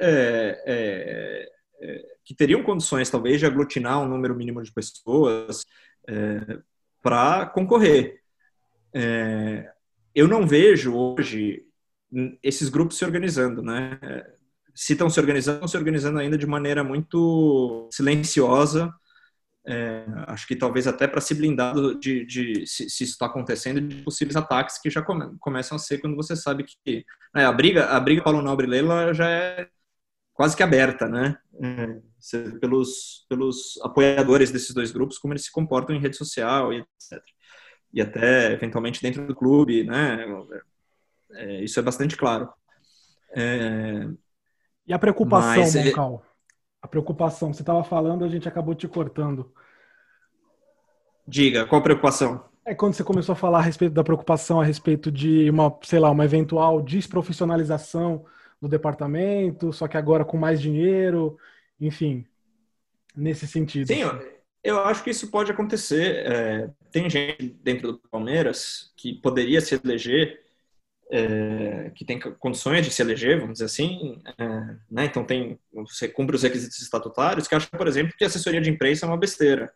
é, é, é, que teriam condições, talvez, de aglutinar um número mínimo de pessoas é, para concorrer. É, eu não vejo hoje esses grupos se organizando, né? Se estão se organizando, estão se organizando ainda de maneira muito silenciosa, é, acho que talvez até para se blindar de, de se, se, isso está acontecendo, de possíveis ataques que já come, começam a ser quando você sabe que né, a briga, a briga Paulo Nobre Leila já é quase que aberta, né? É, pelos, pelos apoiadores desses dois grupos, como eles se comportam em rede social e etc. E até eventualmente dentro do clube, né? É, isso é bastante claro. É, e a preocupação, mas, é Moncal? A preocupação. Você estava falando, a gente acabou te cortando. Diga, qual a preocupação? É quando você começou a falar a respeito da preocupação a respeito de uma, sei lá, uma eventual desprofissionalização do departamento, só que agora com mais dinheiro, enfim, nesse sentido. Sim, eu acho que isso pode acontecer. É, tem gente dentro do Palmeiras que poderia se eleger é, que tem condições de se eleger, vamos dizer assim, é, né? então tem, você cumpre os requisitos estatutários, que acha, por exemplo, que assessoria de imprensa é uma besteira,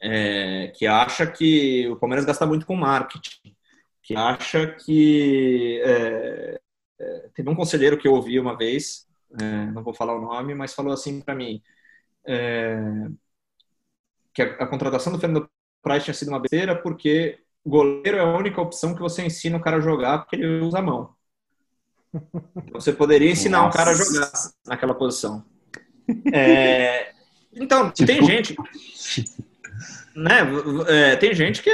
é, que acha que o Palmeiras gasta muito com marketing, que acha que é, é, teve um conselheiro que eu ouvi uma vez, é, não vou falar o nome, mas falou assim para mim que a, a, contratação do Fernando Praz tinha sido uma besteira porque goleiro é a única opção que você ensina o cara a jogar porque ele usa a mão. Você poderia ensinar Nossa. um cara a jogar naquela posição. É, então, tipo... tem gente. Né, é, tem gente que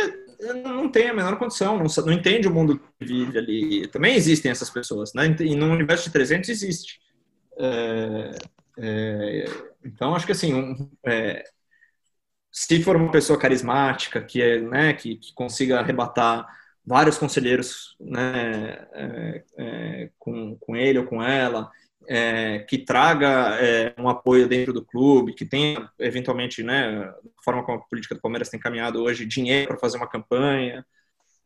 não tem a menor condição, não, não entende o mundo que vive ali. Também existem essas pessoas, né? E no universo de 300 existe. É, é, então, acho que assim, um, é, se for uma pessoa carismática, que, é, né, que, que consiga arrebatar vários conselheiros né, é, é, com, com ele ou com ela, é, que traga é, um apoio dentro do clube, que tenha, eventualmente, né, forma como a política do Palmeiras tem caminhado hoje, dinheiro para fazer uma campanha,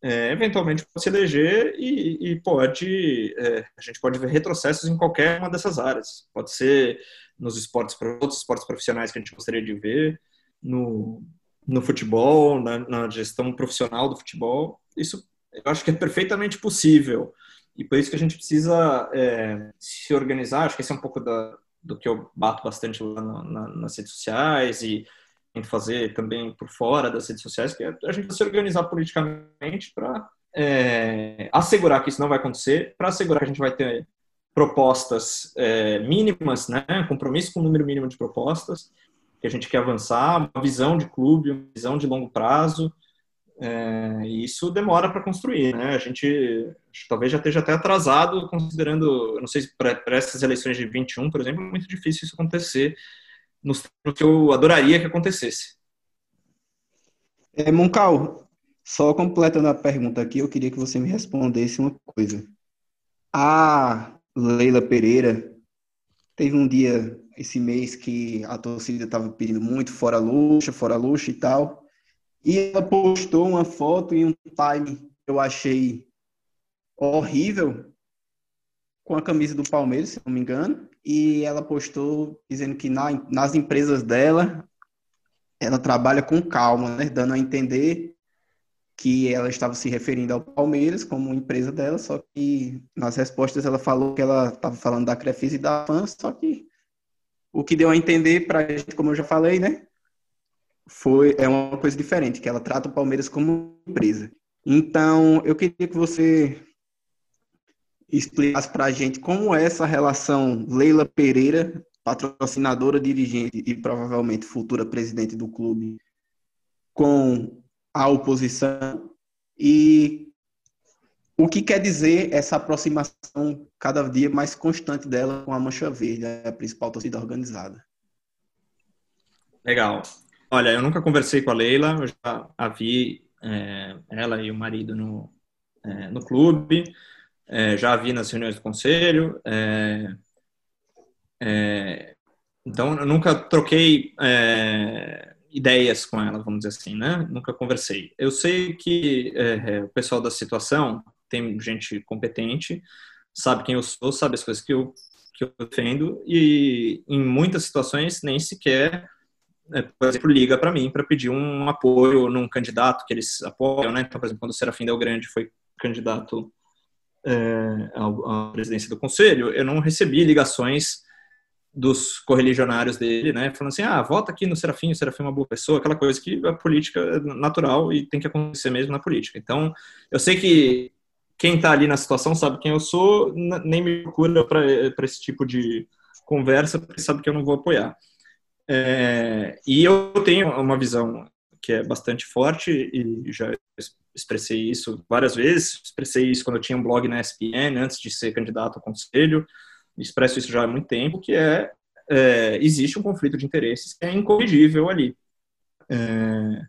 é, eventualmente pode se eleger e, e pode, é, a gente pode ver retrocessos em qualquer uma dessas áreas. Pode ser nos esportes, outros esportes profissionais que a gente gostaria de ver, no, no futebol, na, na, gestão profissional do futebol, isso eu acho que é perfeitamente possível. E por isso que a gente precisa é, se organizar. Acho que esse é um pouco da, do que eu bato bastante lá na, na, nas redes sociais e tento fazer também por fora das redes sociais, que é a gente se organizar politicamente para é, assegurar que isso não vai acontecer, para assegurar que a gente vai ter propostas é, mínimas, né, compromisso com o número mínimo de propostas, que a gente quer avançar, uma visão de clube, uma visão de longo prazo, é, e isso demora para construir, né? A gente talvez já esteja até atrasado, considerando, não sei se para essas eleições de 21, por exemplo, é muito difícil isso acontecer tempos que eu adoraria que acontecesse. É, Moncal, só completando a pergunta aqui, eu queria que você me respondesse uma coisa. A Leila Pereira teve um dia esse mês que a torcida estava pedindo muito fora luxa, fora luxa e tal. E ela postou uma foto e um time que eu achei horrível com a camisa do Palmeiras, se não me engano. E ela postou dizendo que na, nas empresas dela ela trabalha com calma, né? dando a entender que ela estava se referindo ao Palmeiras como empresa dela, só que nas respostas ela falou que ela estava falando da Crefisa e da FAN, só que o que deu a entender para a gente, como eu já falei, né? Foi, é uma coisa diferente, que ela trata o Palmeiras como empresa. Então, eu queria que você explicasse para a gente como é essa relação Leila Pereira, patrocinadora, dirigente e provavelmente futura presidente do clube, com a oposição e o que quer dizer essa aproximação cada dia mais constante dela com a Mancha Verde, a principal torcida organizada? Legal. Olha, eu nunca conversei com a Leila, eu já a vi é, ela e o marido no, é, no clube, é, já a vi nas reuniões do conselho. É, é, então, eu nunca troquei é, ideias com ela, vamos dizer assim, né? Nunca conversei. Eu sei que o pessoal da situação tem gente competente, sabe quem eu sou, sabe as coisas que eu que eu defendo e em muitas situações nem sequer, é, por exemplo, liga para mim para pedir um apoio num candidato que eles apoiam, né? Então, por exemplo, quando o Serafim Del Grande foi candidato é, à presidência do conselho, eu não recebi ligações dos correligionários dele, né, falando assim, ah, vota aqui no Serafim, o Serafim é uma boa pessoa, aquela coisa que a política é natural e tem que acontecer mesmo na política. Então, eu sei que quem está ali na situação sabe quem eu sou, nem me procura para esse tipo de conversa, porque sabe que eu não vou apoiar. É, e eu tenho uma visão que é bastante forte e já expressei isso várias vezes, expressei isso quando eu tinha um blog na ESPN, antes de ser candidato ao conselho, expresso isso já há muito tempo, que é, é existe um conflito de interesses que é incorrigível ali. É,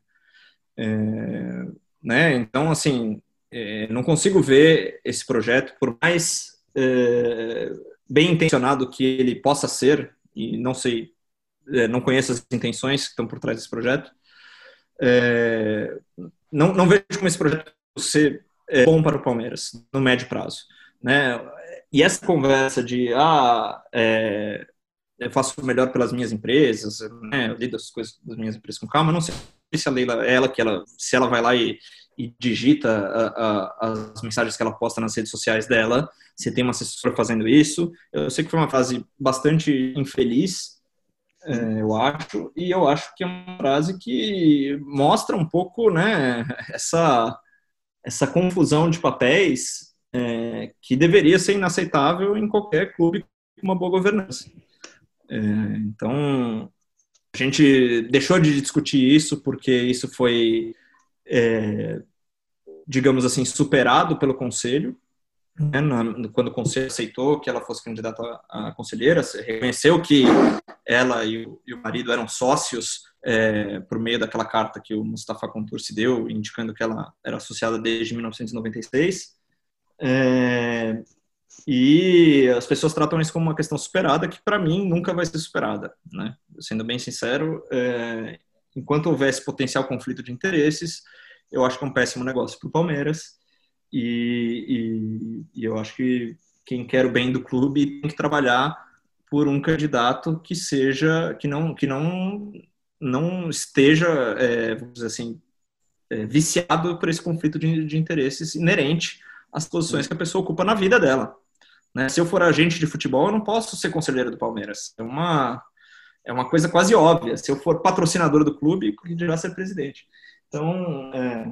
é, né? Então, assim, é, não consigo ver esse projeto, por mais é, bem intencionado que ele possa ser, e não sei, é, não conheço as intenções que estão por trás desse projeto, não, não vejo como esse projeto ser bom para o Palmeiras no médio prazo. Né? E essa conversa de, ah, é, eu faço melhor pelas minhas empresas, né, eu lido as coisas das minhas empresas com calma, não sei se a Leila, ela que ela, se ela vai lá e, e digita a, a, as mensagens que ela posta nas redes sociais dela, se tem uma assessora fazendo isso, eu sei que foi uma frase bastante infeliz, é, eu acho, e eu acho que é uma frase que mostra um pouco, né, essa, essa confusão de papéis é, que deveria ser inaceitável em qualquer clube com uma boa governança. É, então, a gente deixou de discutir isso porque isso foi, é, digamos assim, superado pelo Conselho. Né, na, quando o Conselho aceitou que ela fosse candidata a, conselheira, reconheceu que ela e o, e o marido eram sócios é, por meio daquela carta que o Mustafa Contur se deu, indicando que ela era associada desde 1996. É, e as pessoas tratam isso como uma questão superada, que para mim nunca vai ser superada. Né? Sendo bem sincero, é, enquanto houver esse potencial conflito de interesses, eu acho que é um péssimo negócio para o Palmeiras. E, e, e, eu acho que quem quer o bem do clube tem que trabalhar por um candidato que seja, que não, que não, não esteja, é, vamos dizer assim, é, viciado por esse conflito de, de interesses inerente as posições que a pessoa ocupa na vida dela. Né? Se eu for agente de futebol, eu não posso ser conselheiro do Palmeiras. É uma, é uma coisa quase óbvia. Se eu for patrocinador do clube, dirá ser presidente. Então, é,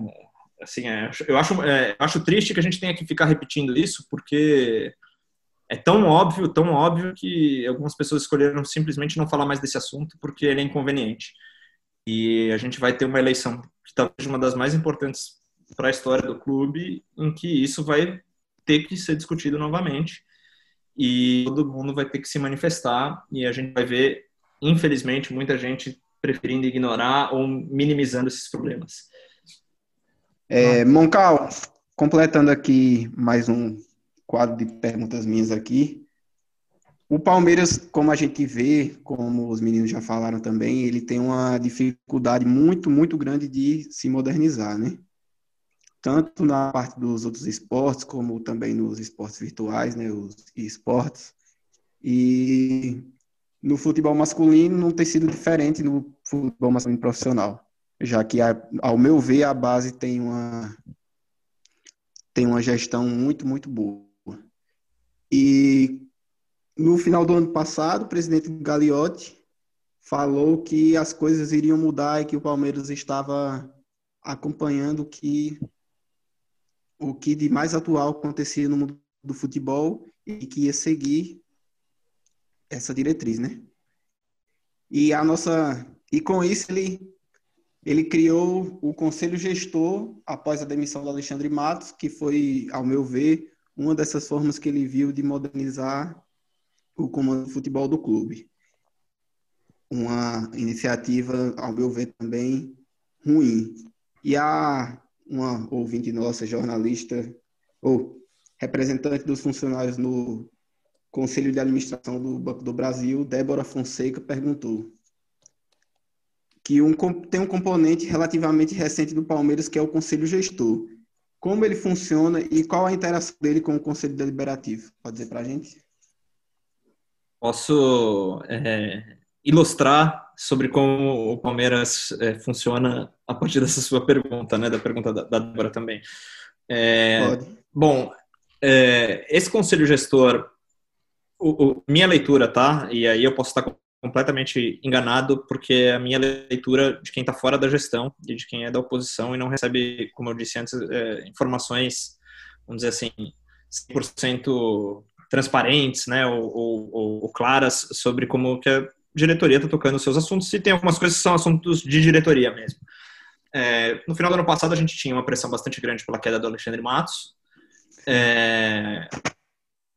assim, é, eu, acho, é, acho triste que a gente tenha que ficar repetindo isso, porque é tão óbvio, tão óbvio que algumas pessoas escolheram simplesmente não falar mais desse assunto porque ele é inconveniente. E a gente vai ter uma eleição que talvez uma das mais importantes para a história do clube, em que isso vai ter que ser discutido novamente e todo mundo vai ter que se manifestar e a gente vai ver, infelizmente, muita gente preferindo ignorar ou minimizando esses problemas. É, Moncal, completando aqui mais um quadro de perguntas minhas aqui. O Palmeiras, como a gente vê, como os meninos já falaram também, ele tem uma dificuldade muito, muito grande de se modernizar, né? tanto na parte dos outros esportes, como também nos esportes virtuais, né, os esportes. E no futebol masculino não tem sido diferente no futebol masculino profissional, já que, ao meu ver, a base tem uma, tem uma gestão muito, muito boa. E no final do ano passado, o presidente Gagliotti falou que as coisas iriam mudar e que o Palmeiras estava acompanhando o que o que de mais atual acontecia no mundo do futebol e que ia seguir essa diretriz, né? E a nossa e com isso ele ele criou o conselho gestor após a demissão do Alexandre Matos, que foi, ao meu ver, uma dessas formas que ele viu de modernizar o comando do futebol do clube. Uma iniciativa, ao meu ver, também ruim. E a uma ouvinte nossa, jornalista, ou representante dos funcionários no Conselho de Administração do Banco do Brasil, Débora Fonseca, perguntou que um, tem um componente relativamente recente do Palmeiras, que é o Conselho Gestor. Como ele funciona e qual a interação dele com o Conselho Deliberativo? Pode dizer para a gente? posso é, ilustrar sobre como o Palmeiras é, funciona a partir dessa sua pergunta, né? Da pergunta da, da Débora também. É, bom, é, esse conselho gestor, o, o, minha leitura, tá? E aí eu posso estar completamente enganado, porque a minha leitura de quem está fora da gestão e de quem é da oposição e não recebe, como eu disse antes, é, informações, vamos dizer assim, 100% transparentes, né, ou, ou, ou, claras sobre como que a diretoria está tocando os seus assuntos, e tem algumas coisas que são assuntos de diretoria mesmo. É, no final do ano passado, a gente tinha uma pressão bastante grande pela queda do Alexandre Matos. É,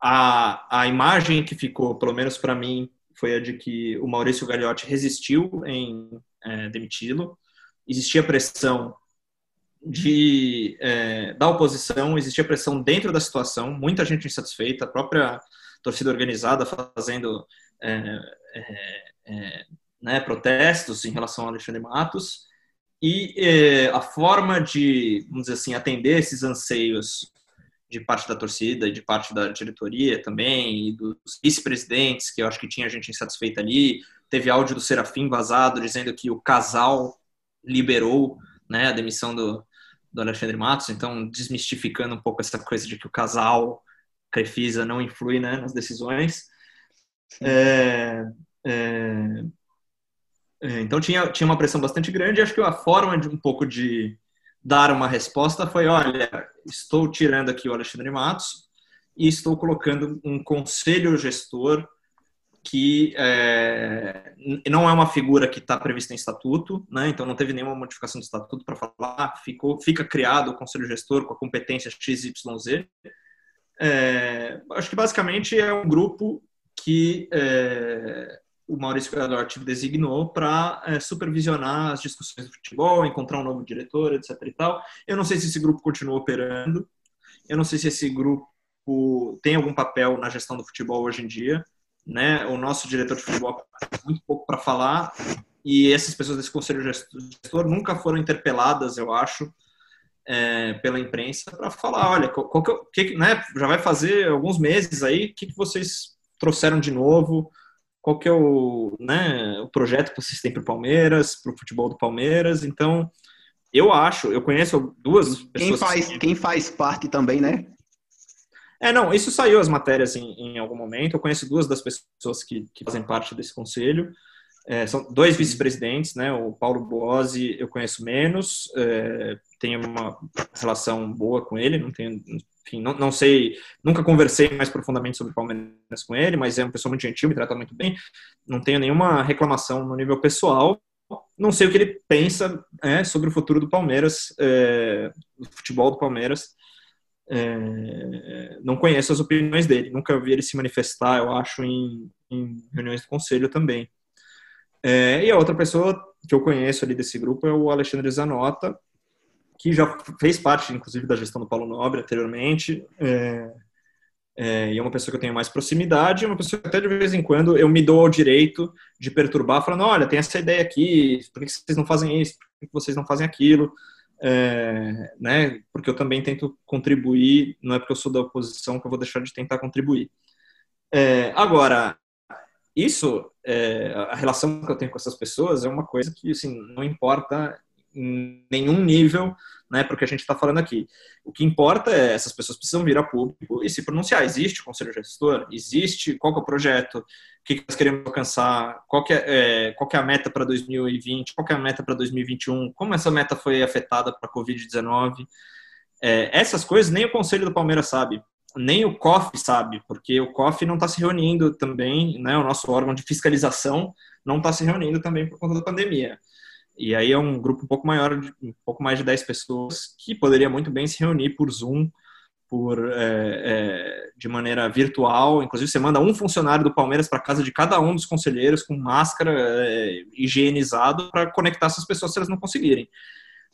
a, a imagem que ficou, pelo menos para mim, foi a de que o Maurício Gagliotti resistiu em é, demiti-lo. Existia pressão de, é, da oposição, existia pressão dentro da situação, muita gente insatisfeita, a própria torcida organizada fazendo é, é, é né, protestos em relação ao Alexandre Matos. E é, a forma de, vamos dizer assim, atender esses anseios de parte da torcida e de parte da diretoria também, e dos vice-presidentes, que eu acho que tinha gente insatisfeita ali. Teve áudio do Serafim vazado dizendo que o casal liberou né, a demissão do, do Alexandre Matos, então desmistificando um pouco essa coisa de que o casal Crefisa não influi né, nas decisões. É, é, é, então tinha, tinha uma pressão bastante grande, acho que a forma de um pouco de dar uma resposta foi: olha, estou tirando aqui o Alexandre Matos e estou colocando um conselho gestor que é, não é uma figura que está prevista em estatuto, né? então não teve nenhuma modificação do estatuto para falar, ficou, fica criado o conselho gestor com a competência XYZ. É, acho que basicamente é um grupo que é, o Maurício Gagliotti designou para é, supervisionar as discussões do futebol, encontrar um novo diretor, etc. e tal. Eu não sei se esse grupo continua operando, eu não sei se esse grupo tem algum papel na gestão do futebol hoje em dia. Né? O nosso diretor de futebol tem muito pouco para falar e essas pessoas desse conselho gestor nunca foram interpeladas, eu acho, é, pela imprensa para falar, olha, qual, que, que, né, já vai fazer alguns meses aí, o que, que vocês trouxeram de novo? Qual que é o, né, o projeto que vocês têm para o Palmeiras, para o futebol do Palmeiras. Então, eu acho, eu conheço duas pessoas. Quem faz, que... quem faz parte também, né? É, não, isso saiu as matérias em, em algum momento. Eu conheço duas das pessoas que, que fazem parte desse conselho. É, são dois vice-presidentes, né? O Paulo Boazzi eu conheço menos, é, tenho uma relação boa com ele, não tenho, enfim, não, não sei, nunca conversei mais profundamente sobre Palmeiras com ele, mas é uma pessoa muito gentil, me trata muito bem, não tenho nenhuma reclamação no nível pessoal, não sei o que ele pensa é, sobre o futuro do Palmeiras, é, do futebol do Palmeiras, é, não conheço as opiniões dele, nunca vi ele se manifestar, eu acho, em, em reuniões do conselho também. É, e a outra pessoa que eu conheço ali desse grupo é o Alexandre Zanota, que já fez parte, inclusive, da gestão do Paulo Nobre anteriormente, é, é, e é uma pessoa que eu tenho mais proximidade, uma pessoa que até de vez em quando eu me dou ao direito de perturbar, falando, olha, tem essa ideia aqui, por que vocês não fazem isso, por que vocês não fazem aquilo, é, né, porque eu também tento contribuir, não é porque eu sou da oposição que eu vou deixar de tentar contribuir. É, agora, isso, é, a relação que eu tenho com essas pessoas é uma coisa que, assim, não importa em nenhum nível né, para o que a gente está falando aqui. O que importa é essas pessoas precisam vir a público e se pronunciar. Existe o conselho gestor? Existe? Qual é o projeto? O que nós queremos alcançar? Qual é, é, qual é a meta para 2020? Qual é a meta para 2021? Como essa meta foi afetada para a Covid-19? É, essas coisas nem o conselho do Palmeiras sabe, nem o COF sabe, porque o COF não está se reunindo também, né, o nosso órgão de fiscalização não está se reunindo também por conta da pandemia. E aí é um grupo um pouco maior, um pouco mais de 10 pessoas, que poderia muito bem se reunir por Zoom, por é, é, de maneira virtual. Inclusive, você manda um funcionário do Palmeiras para casa de cada um dos conselheiros com máscara é, higienizado para conectar essas pessoas se elas não conseguirem.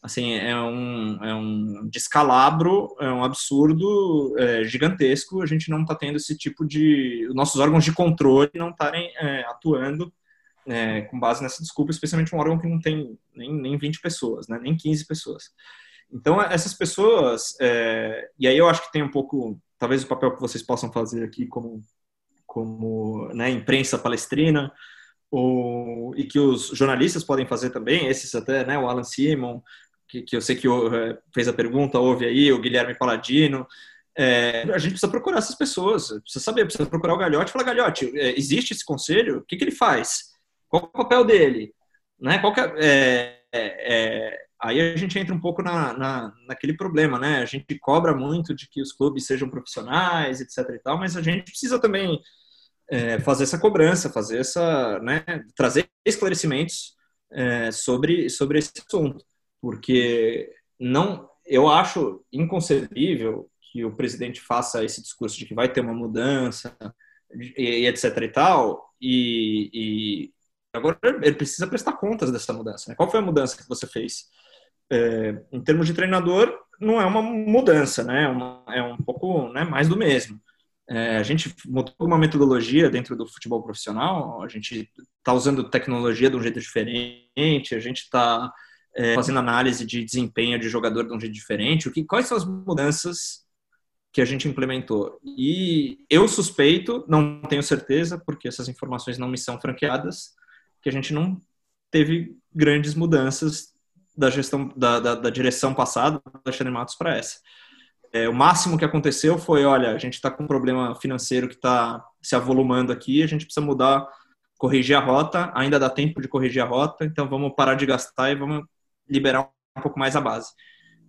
Assim, é um, é um descalabro, é um absurdo é, gigantesco. A gente não está tendo esse tipo de. Os nossos órgãos de controle não estarem é, atuando é, com base nessa desculpa, especialmente um órgão que não tem nem, nem 20 pessoas, né, nem 15 pessoas. Então, essas pessoas, é, e aí eu acho que tem um pouco, talvez o papel que vocês possam fazer aqui como, como né, imprensa palestrina, ou, e que os jornalistas podem fazer também, esses até, né, o Alan Simon, que, que eu sei que é, fez a pergunta, houve aí, o Guilherme Paladino, é, a gente precisa procurar essas pessoas, precisa saber, precisa procurar o Galhote e falar, Galhote, é, existe esse conselho? O que, que ele faz? Qual é o papel dele? Né? Qual é, é, é, aí a gente entra um pouco na, na, naquele problema, né? A gente cobra muito de que os clubes sejam profissionais, etc e tal, mas a gente precisa também é, fazer essa cobrança, fazer essa, né, trazer esclarecimentos é, sobre, sobre esse assunto, porque não, eu acho inconcebível que o presidente faça esse discurso de que vai ter uma mudança e, e etc e tal, e, e, agora ele precisa prestar contas dessa mudança. Né? Qual foi a mudança que você fez? É, em termos de treinador, não é uma mudança, né? É, uma, é um pouco né, mais do mesmo. É, a gente mudou uma metodologia dentro do futebol profissional, a gente está usando tecnologia de um jeito diferente, a gente está é, fazendo análise de desempenho de jogador de um jeito diferente. O que, quais são as mudanças que a gente implementou? E eu suspeito, não tenho certeza, porque essas informações não me são franqueadas, que a gente não teve grandes mudanças da gestão da, da, da direção passada da Alexandre Matos para essa. É, o máximo que aconteceu foi, olha, a gente está com um problema financeiro que está se avolumando aqui, a gente precisa mudar, corrigir a rota, ainda dá tempo de corrigir a rota, então vamos parar de gastar e vamos liberar um pouco mais a base.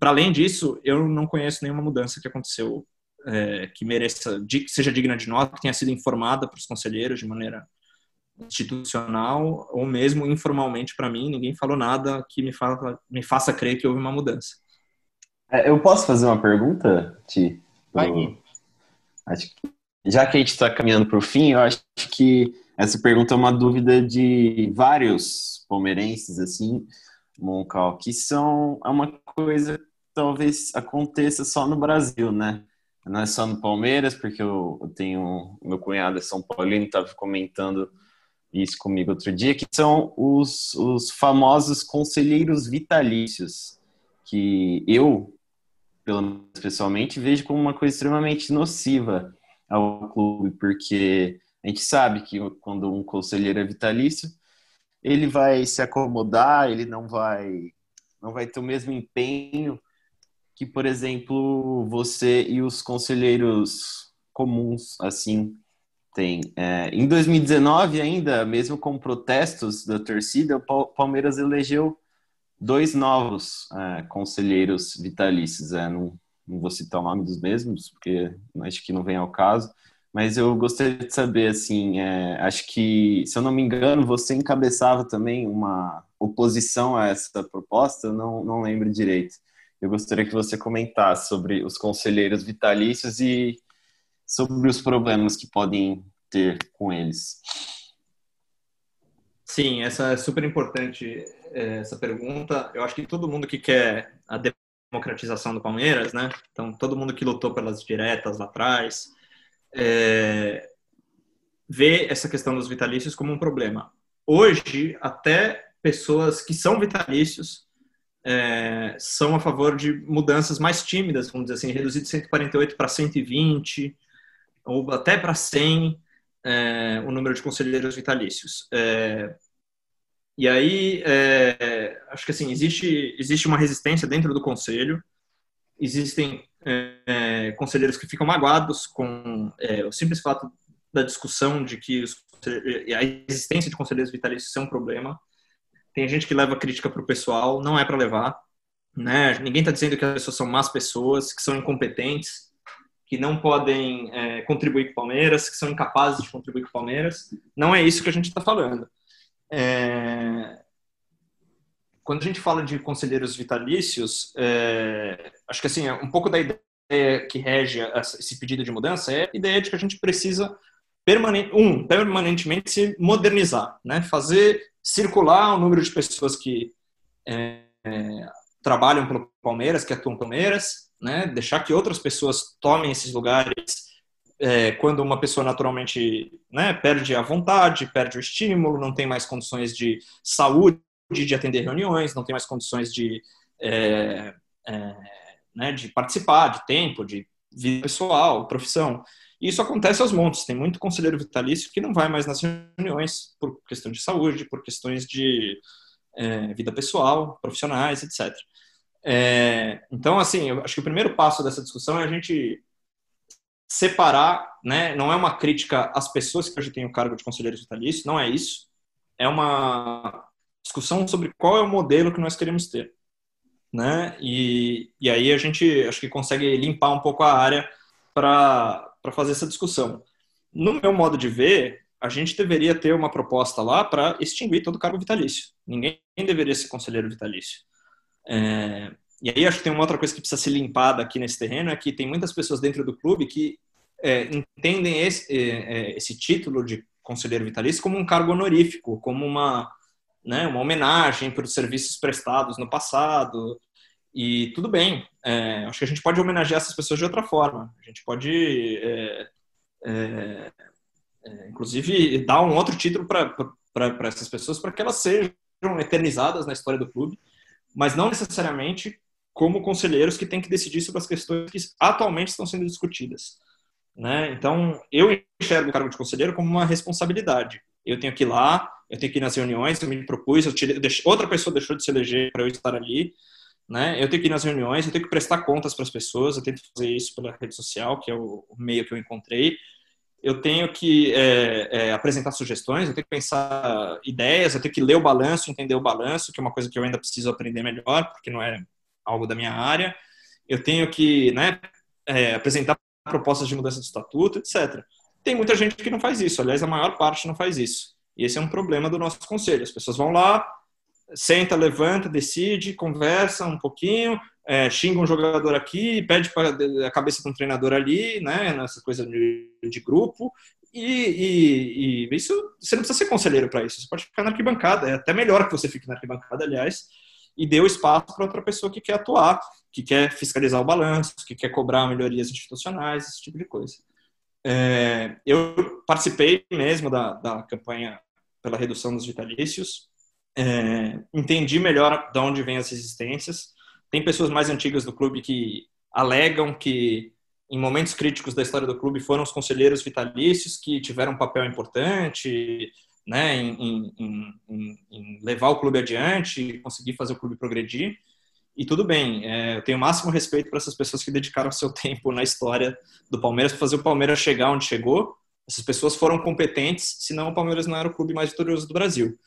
Para além disso, eu não conheço nenhuma mudança que aconteceu é, que mereça, que seja digna de nota, que tenha sido informada para os conselheiros de maneira institucional ou mesmo informalmente para mim, ninguém falou nada que me, fala, me faça crer que houve uma mudança. É, eu posso fazer uma pergunta, Ti? Vai. Acho que, já que a gente está caminhando para o fim, eu acho que essa pergunta é uma dúvida de vários palmeirenses, assim, Moncal, que são é uma coisa que talvez aconteça só no Brasil, né? Não é só no Palmeiras, porque eu, eu tenho meu cunhado é São Paulino, estava comentando isso comigo outro dia, que são os, os famosos conselheiros vitalícios, que eu, pelo menos pessoalmente, vejo como uma coisa extremamente nociva ao clube, porque a gente sabe que quando um conselheiro é vitalício, ele vai se acomodar, ele não vai não vai ter o mesmo empenho que, por exemplo, você e os conselheiros comuns assim tem. É, em 2019 ainda, mesmo com protestos da torcida, o Palmeiras elegeu dois novos é, conselheiros vitalícios. É, não, não, vou citar o nome dos mesmos, porque acho que não vem ao caso. Mas eu gostaria de saber, assim, é, acho que, se eu não me engano, você encabeçava também uma oposição a essa proposta, não, não lembro direito. Eu gostaria que você comentasse sobre os conselheiros vitalícios e sobre os problemas que podem ter com eles. Sim, essa é super importante, é, essa pergunta. Eu acho que todo mundo que quer a democratização do Palmeiras, né? Então, todo mundo que lutou pelas diretas lá atrás, é, vê essa questão dos vitalícios como um problema. Hoje, até pessoas que são vitalícios é, são a favor de mudanças mais tímidas, vamos dizer assim, reduzir de 148 para 120, ou até para 100 é, o número de conselheiros vitalícios. É, e aí, é, acho que assim, existe, existe uma resistência dentro do conselho, existem é, conselheiros que ficam magoados com é, o simples fato da discussão de que os, a existência de conselheiros vitalícios é um problema. Tem gente que leva crítica para o pessoal, não é para levar. Né? Ninguém está dizendo que as pessoas são más pessoas, que são incompetentes que não podem é, contribuir com o Palmeiras, que são incapazes de contribuir com o Palmeiras. Não é isso que a gente está falando. É... Quando a gente fala de conselheiros vitalícios, é... acho que assim, um pouco da ideia que rege esse pedido de mudança é a ideia de que a gente precisa permanente, um, permanentemente se modernizar, né? fazer circular o número de pessoas que é, é, trabalham pelo Palmeiras, que atuam pelo Palmeiras, né? Deixar que outras pessoas tomem esses lugares é, quando uma pessoa naturalmente né, perde a vontade, perde o estímulo, não tem mais condições de saúde, de atender reuniões, não tem mais condições de, é, é, né, de participar, de tempo, de vida pessoal, profissão. Isso acontece aos montes. Tem muito conselheiro vitalício que não vai mais nas reuniões por questão de saúde, por questões de é, vida pessoal, profissionais, etc. É, então, assim, eu acho que o primeiro passo dessa discussão é a gente separar, né? Não é uma crítica às pessoas que hoje têm o cargo de conselheiro vitalício, não é isso. É uma discussão sobre qual é o modelo que nós queremos ter, né? E, e aí a gente acho que consegue limpar um pouco a área para fazer essa discussão. No meu modo de ver, a gente deveria ter uma proposta lá para extinguir todo o cargo vitalício. Ninguém deveria ser conselheiro vitalício. É, e aí acho que tem uma outra coisa que precisa ser limpada aqui nesse terreno, é que tem muitas pessoas dentro do clube que é, entendem esse, é, é esse título de conselheiro vitalício como um cargo honorífico, como uma, né, uma homenagem para os serviços prestados no passado. E tudo bem, é, acho que a gente pode homenagear essas pessoas de outra forma. A gente pode, é, inclusive, dar um outro título para essas pessoas para que elas sejam eternizadas na história do clube, mas não necessariamente como conselheiros que têm que decidir sobre as questões que atualmente estão sendo discutidas. Né? Então, eu enxergo o cargo de conselheiro como uma responsabilidade. Eu tenho que ir lá, eu tenho que ir nas reuniões, eu me propus, eu tirei, outra pessoa deixou de se eleger para eu estar ali, né? Eu tenho que ir nas reuniões, eu tenho que prestar contas para as pessoas, eu tento fazer isso pela rede social, que é o meio que eu encontrei. Eu tenho que é, é, apresentar sugestões, eu tenho que pensar ideias, eu tenho que ler o balanço, entender o balanço, que é uma coisa que eu ainda preciso aprender melhor, porque não é algo da minha área. Eu tenho que né, é, apresentar propostas de mudança de estatuto, etc. Tem muita gente que não faz isso, aliás, a maior parte não faz isso. E esse é um problema do nosso conselho. As pessoas vão lá, senta, levanta, decide, conversa um pouquinho, é, xinga um jogador aqui, pede para a cabeça de um treinador ali, né, nessa coisa de, de grupo, e, e, e, isso você não precisa ser conselheiro para isso, você pode ficar na arquibancada, é até melhor que você fique na arquibancada, aliás, e deu espaço para outra pessoa que quer atuar, que quer fiscalizar o balanço, que quer cobrar melhorias institucionais, esse tipo de coisa. É, eu participei mesmo da, da campanha pela redução dos vitalícios, é, entendi melhor de onde vêm as resistências. Tem pessoas mais antigas do clube que alegam que em momentos críticos da história do clube foram os conselheiros vitalícios que tiveram um papel importante, né, em, em, em, em, levar o clube adiante conseguir fazer o clube progredir. E tudo bem, é, eu tenho o máximo respeito para essas pessoas que dedicaram seu [LAUGHS] tempo na história do Palmeiras para fazer o Palmeiras chegar onde chegou. Essas pessoas foram competentes, senão o Palmeiras não era o clube mais vitorioso do Brasil.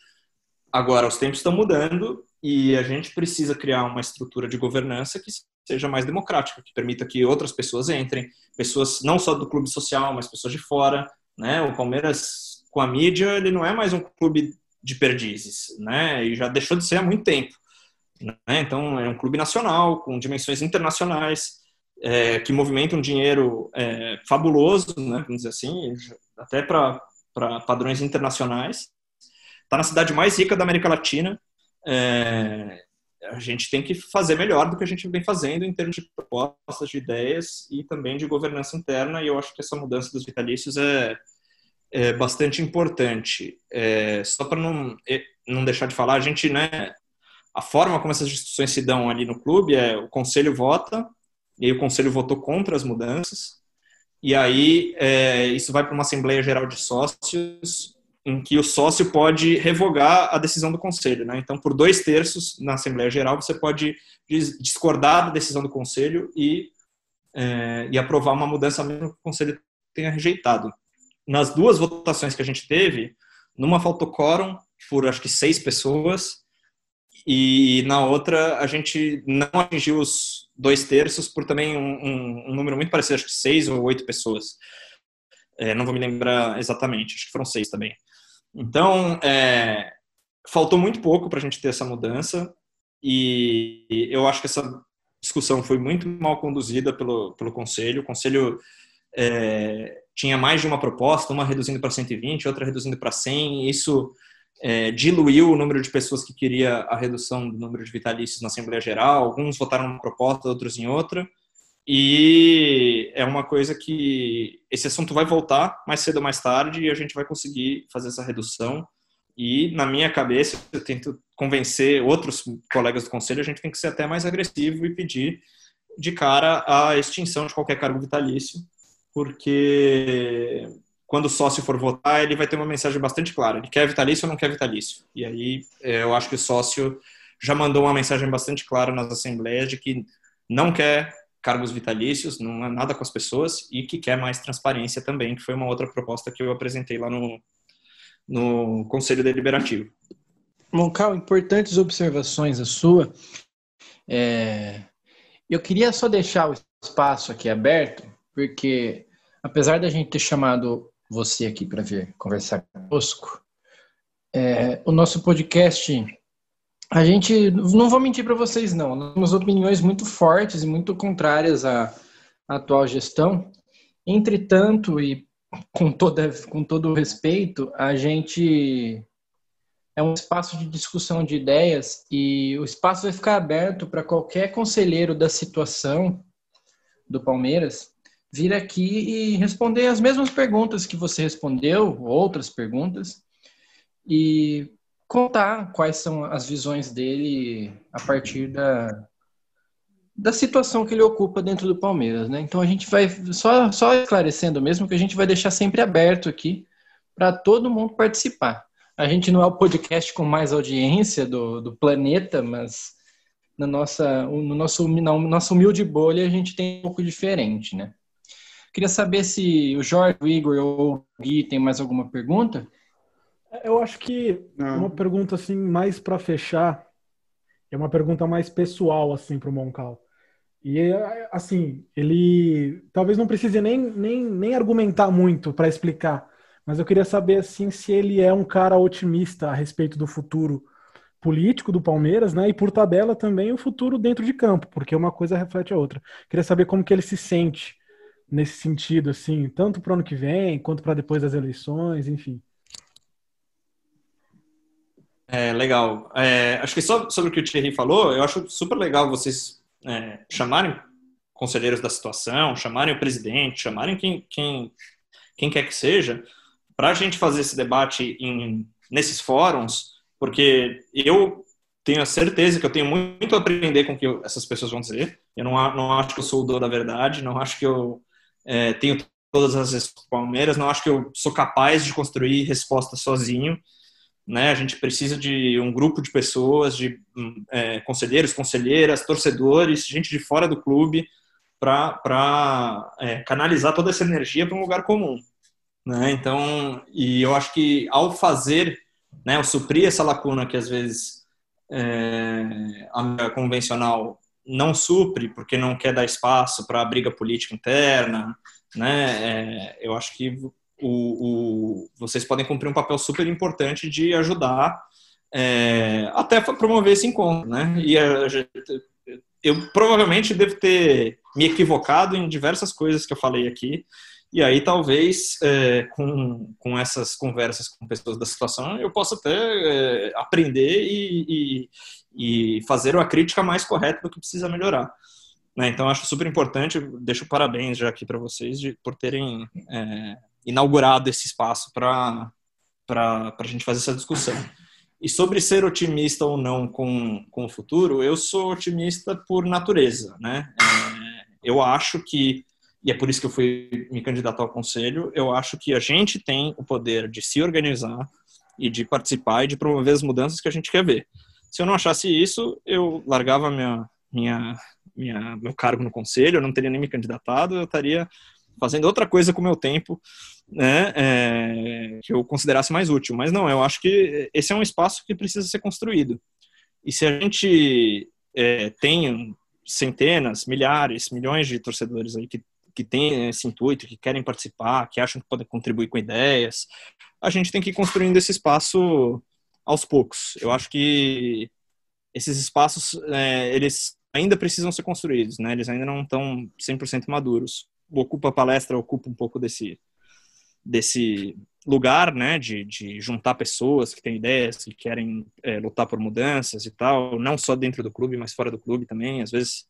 Agora, os tempos estão mudando e a gente precisa criar uma estrutura de governança que seja mais democrática, que permita que outras pessoas entrem, pessoas não só do clube social, mas pessoas de fora. Né? O Palmeiras com a mídia, ele não é mais um clube de perdizes, né? E já deixou de ser há muito tempo. Né? Então, é um clube nacional, com dimensões internacionais, é, que movimenta um dinheiro é, fabuloso, né? vamos dizer assim, até para padrões internacionais. Está na cidade mais rica da América Latina. É, a gente tem que fazer melhor do que a gente vem fazendo em termos de propostas, de ideias e também de governança interna. E eu acho que essa mudança dos vitalícios é, é bastante importante. É, só para não, não deixar de falar, a gente, né, a forma como essas discussões se dão ali no clube é o conselho vota, e aí o conselho votou contra as mudanças, e aí é, isso vai para uma Assembleia Geral de Sócios, em que o sócio pode revogar a decisão do conselho. Né? Então, por dois terços na Assembleia Geral, você pode discordar da decisão do conselho e, é, e aprovar uma mudança mesmo que o conselho tenha rejeitado nas duas votações que a gente teve, numa faltou quórum por acho que seis pessoas e na outra a gente não atingiu os dois terços por também um, um, um número muito parecido, acho que seis ou oito pessoas. É, não vou me lembrar exatamente, acho que foram seis também. Então, é, faltou muito pouco para a gente ter essa mudança e eu acho que essa discussão foi muito mal conduzida pelo, pelo conselho. O conselho é, tinha mais de uma proposta, uma reduzindo para 120, outra reduzindo para 100, isso é, diluiu o número de pessoas que queria a redução do número de vitalícios na Assembleia Geral, alguns votaram numa proposta, outros em outra, e é uma coisa que esse assunto vai voltar mais cedo ou mais tarde e a gente vai conseguir fazer essa redução. E na minha cabeça, eu tento convencer outros colegas do conselho, a gente tem que ser até mais agressivo e pedir de cara a extinção de qualquer cargo vitalício porque quando o sócio for votar, ele vai ter uma mensagem bastante clara. Ele quer vitalício ou não quer vitalício. E aí é, eu acho que o sócio já mandou uma mensagem bastante clara nas assembleias de que não quer cargos vitalícios, não é nada com as pessoas e que quer mais transparência também, que foi uma outra proposta que eu apresentei lá no, no Conselho Deliberativo. Moncal, importantes observações a sua. É... Eu queria só deixar o espaço aqui aberto, porque apesar da gente ter chamado você aqui para vir conversar conosco, é... o nosso podcast, a gente, não vou mentir para vocês não, nós temos opiniões muito fortes e muito contrárias à, à atual gestão. Entretanto, e com, toda, com todo o respeito, a gente é um espaço de discussão de ideias e o espaço vai ficar aberto para qualquer conselheiro da situação do Palmeiras vir aqui e responder as mesmas perguntas que você respondeu, outras perguntas, e contar quais são as visões dele a partir da, da situação que ele ocupa dentro do Palmeiras, né? Então a gente vai só, só esclarecendo mesmo que a gente vai deixar sempre aberto aqui para todo mundo participar. A gente não é o podcast com mais audiência do, do planeta, mas na nossa, no nosso, na nossa humilde bolha a gente tem um pouco diferente, né? Queria saber se o Jorge, o Igor ou o Gui tem mais alguma pergunta? Eu acho que não. uma pergunta assim mais para fechar é uma pergunta mais pessoal assim para o Moncal. E assim, ele talvez não precise nem, nem, nem argumentar muito para explicar, mas eu queria saber assim se ele é um cara otimista a respeito do futuro político do Palmeiras, né? E por tabela também o futuro dentro de campo, porque uma coisa reflete a outra. Queria saber como que ele se sente nesse sentido, assim, tanto para o ano que vem quanto para depois das eleições, enfim. É, legal. É, acho que só sobre o que o Thierry falou, eu acho super legal vocês é, chamarem conselheiros da situação, chamarem o presidente, chamarem quem, quem, quem quer que seja, para a gente fazer esse debate em, nesses fóruns, porque eu tenho a certeza que eu tenho muito a aprender com o que essas pessoas vão dizer. Eu não, não acho que eu sou o dono da verdade, não acho que eu é, tenho todas as respostas Palmeiras, não acho que eu sou capaz de construir respostas sozinho. Né? A gente precisa de um grupo de pessoas, de é, conselheiros, conselheiras, torcedores, gente de fora do clube, para é, canalizar toda essa energia para um lugar comum. Né? Então, e eu acho que ao fazer, né, ao suprir essa lacuna que às vezes é, a convencional não supre porque não quer dar espaço para a briga política interna, né? É, eu acho que o, o, vocês podem cumprir um papel super importante de ajudar é, até promover esse encontro, né? E a, eu provavelmente devo ter me equivocado em diversas coisas que eu falei aqui, e aí, talvez, é, com, com essas conversas com pessoas da situação, eu possa até é, aprender e, e, e, fazer uma crítica mais correta do que precisa melhorar. Né? Então, acho super importante, deixo parabéns já aqui para vocês de, por terem é, inaugurado esse espaço para a gente fazer essa discussão. E sobre ser otimista ou não com, com o futuro, eu sou otimista por natureza. Né? É, eu acho que e é por isso que eu fui me candidatar ao conselho, eu acho que a gente tem o poder de se organizar e de participar e de promover as mudanças que a gente quer ver. Se eu não achasse isso, eu largava minha, minha, minha, meu cargo no conselho, eu não teria nem me candidatado, eu estaria fazendo outra coisa com o meu tempo, né, é, que eu considerasse mais útil. Mas não, eu acho que esse é um espaço que precisa ser construído. E se a gente é, tem centenas, milhares, milhões de torcedores aí que que têm esse intuito, que querem participar, que acham que podem contribuir com ideias, a gente tem que ir construindo esse espaço aos poucos. Eu acho que esses espaços, é, eles ainda precisam ser construídos, né? Eles ainda não estão 100% maduros. Ocupa Palestra ocupa um pouco desse, desse lugar, né, de, de juntar pessoas que têm ideias, que querem é, lutar por mudanças e tal, não só dentro do clube, mas fora do clube também. Às vezes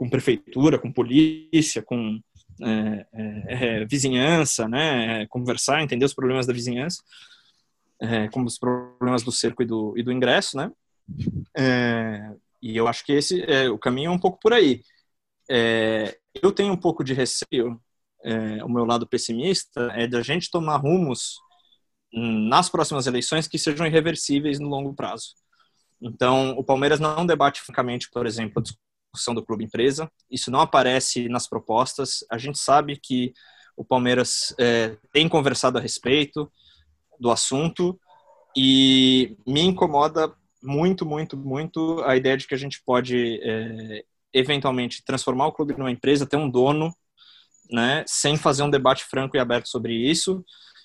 com prefeitura, com polícia, com é, é, é, vizinhança, né? Conversar, entender os problemas da vizinhança, é, como os problemas do cerco e do, e do ingresso, né? É, e eu acho que esse é, o caminho é um pouco por aí. Eu tenho um pouco de receio é, o meu lado pessimista é da gente tomar rumos hum, nas próximas eleições que sejam irreversíveis no longo prazo. Então, o Palmeiras não debate francamente, por exemplo, a discussão do clube empresa. Isso não aparece nas propostas. A gente sabe que o Palmeiras é, tem conversado a respeito do assunto e me incomoda muito, muito, muito a ideia de que a gente pode é, eventualmente transformar o clube numa empresa, ter um dono, né, sem fazer um debate franco e aberto sobre isso,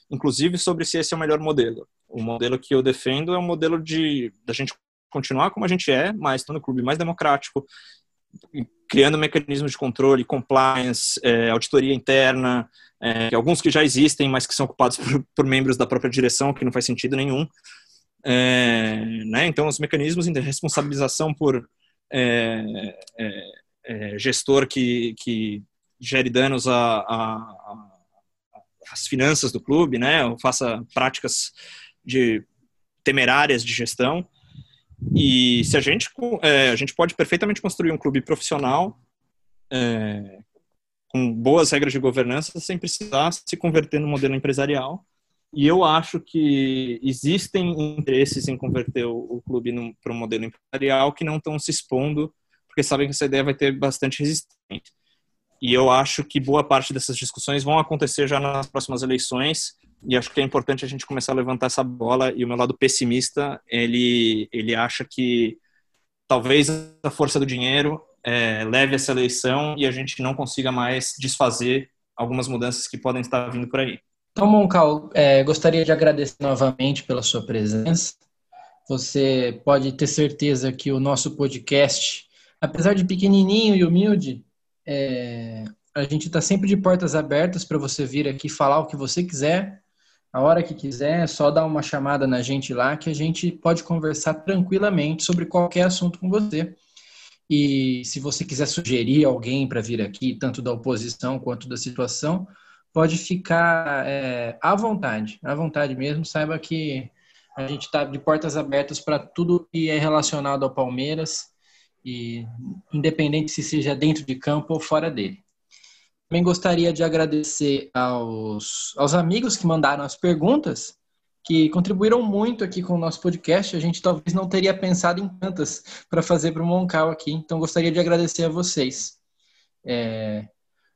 inclusive sobre se esse é o melhor modelo. O modelo que eu defendo é um modelo de da gente continuar como a gente é, mas no clube mais democrático, criando mecanismos de controle, compliance, é, auditoria interna, é, alguns que já existem, mas que são ocupados [LAUGHS] por, por, membros da própria direção, que não faz sentido nenhum. É, né? Então, os mecanismos de responsabilização por é, é, é, gestor que, que gere danos às finanças do clube, né? ou faça práticas de temerárias de gestão. E se a gente, é, a gente pode perfeitamente construir um clube profissional é, com boas regras de governança sem precisar se converter no modelo empresarial. E eu acho que existem interesses em converter o, o clube para um modelo empresarial que não estão se expondo, porque sabem que essa ideia vai ter bastante resistência. E eu acho que boa parte dessas discussões vão acontecer já nas próximas eleições, e acho que é importante a gente começar a levantar essa bola. E o meu lado pessimista, ele, ele acha que talvez a força do dinheiro é, leve essa eleição e a gente não consiga mais desfazer algumas mudanças que podem estar vindo por aí. Então, Moncal, é, gostaria de agradecer novamente pela sua presença. Você pode ter certeza que o nosso podcast, apesar de pequenininho e humilde, é, a gente está sempre de portas abertas para você vir aqui falar o que você quiser, a hora que quiser, é só dar uma chamada na gente lá que a gente pode conversar tranquilamente sobre qualquer assunto com você. E se você quiser sugerir alguém para vir aqui, tanto da oposição quanto da situação, pode ficar é, à vontade, à vontade mesmo. Saiba que a gente está de portas abertas para tudo que é relacionado ao Palmeiras, e independente se seja dentro de campo ou fora dele. Também gostaria de agradecer aos, aos amigos que mandaram as perguntas que contribuíram muito aqui com o nosso podcast. A gente talvez não teria pensado em tantas para fazer para o Moncal aqui, então gostaria de agradecer a vocês. É...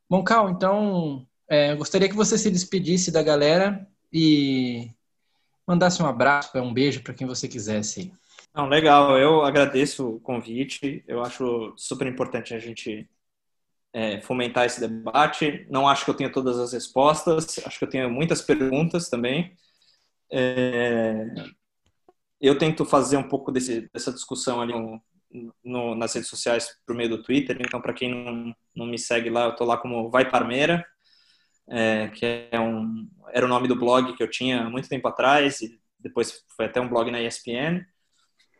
Moncal, então, é, gostaria que você se despedisse da galera e mandasse um abraço, um beijo para quem você quisesse. Não, legal, eu agradeço o convite. Eu acho super importante a gente é, fomentar esse debate. Não acho que eu tenha todas as respostas, acho que eu tenho muitas perguntas também. É, eu tento fazer um pouco desse, dessa discussão ali no, no, nas redes sociais por meio do Twitter. Então, para quem não, não me segue lá, eu estou lá como Vai Parmeira, é, que é um, era o nome do blog que eu tinha muito tempo atrás, e depois foi até um blog na ESPN.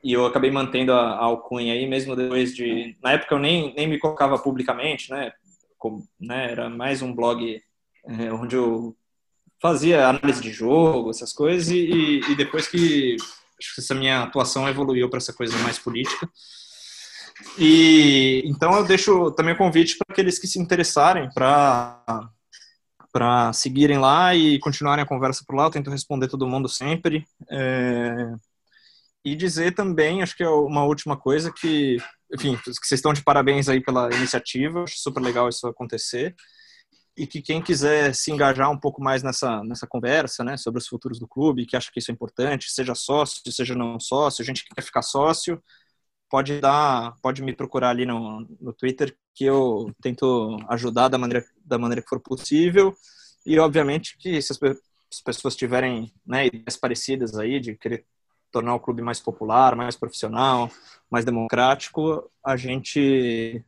E eu acabei mantendo a, a alcunha aí, mesmo depois de. Na época eu nem, nem me colocava publicamente, né? Né? Era mais um blog é, onde eu fazia análise de jogo, essas coisas, e, e depois que acho que essa minha atuação evoluiu para essa coisa mais política. E então eu deixo também o convite para aqueles que se interessarem para para seguirem lá e continuarem a conversa por lá. Eu tento responder todo mundo sempre. É... E dizer também, acho que é uma última coisa que, enfim, que vocês estão de parabéns aí pela iniciativa. Acho super legal isso acontecer e que quem quiser se engajar um pouco mais nessa, nessa conversa, né, sobre os futuros do clube, que acha que isso é importante, seja sócio, seja não sócio, gente que quer ficar sócio, pode dar, pode me procurar ali no, no Twitter, que eu tento ajudar da maneira, da maneira que for possível, e obviamente que se as, as pessoas tiverem né, ideias parecidas aí, de querer tornar o clube mais popular, mais profissional, mais democrático, a gente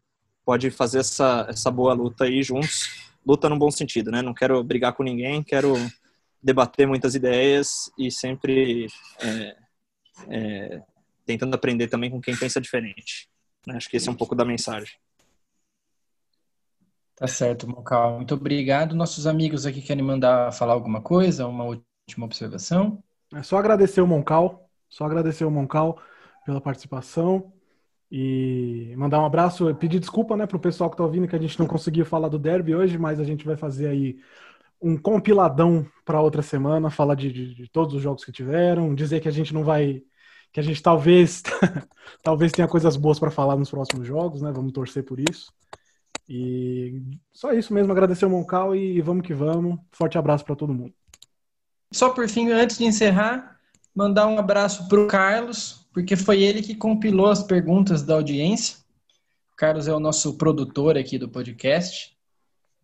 pode fazer essa, essa boa luta aí juntos, luta no bom sentido, né? Não quero brigar com ninguém, quero debater muitas ideias e sempre é, é, tentando aprender também com quem pensa diferente. Né? Acho que esse é um pouco da mensagem. Tá certo, Mocal. Muito obrigado. Nossos amigos aqui querem mandar falar alguma coisa, uma última observação? É só agradecer o Moncal, só agradecer o Moncal pela participação. E mandar um abraço, pedir desculpa né, para o pessoal que está ouvindo que a gente não conseguiu falar do derby hoje, mas a gente vai fazer aí um compiladão para outra semana, falar de, de, de, todos os jogos que tiveram, dizer que a gente não vai, que a gente talvez, [LAUGHS] talvez tenha coisas boas para falar nos próximos jogos, né? Vamos torcer por isso. E só isso mesmo, agradecer o Moncal e vamos que vamos. Forte abraço para todo mundo. Só por fim, antes de encerrar, mandar um abraço para o Carlos, porque foi ele que compilou as perguntas da audiência. O Carlos é o nosso produtor aqui do podcast,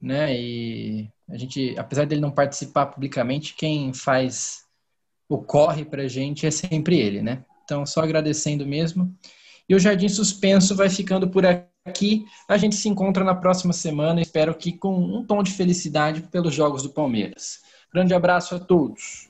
né? E a gente, apesar dele não participar publicamente, quem faz o corre para a gente é sempre ele, né? Então, só agradecendo mesmo. E o Jardim Suspenso vai ficando por aqui. A gente se encontra na próxima semana. Espero que com um tom de felicidade pelos jogos do Palmeiras. Grande abraço a todos.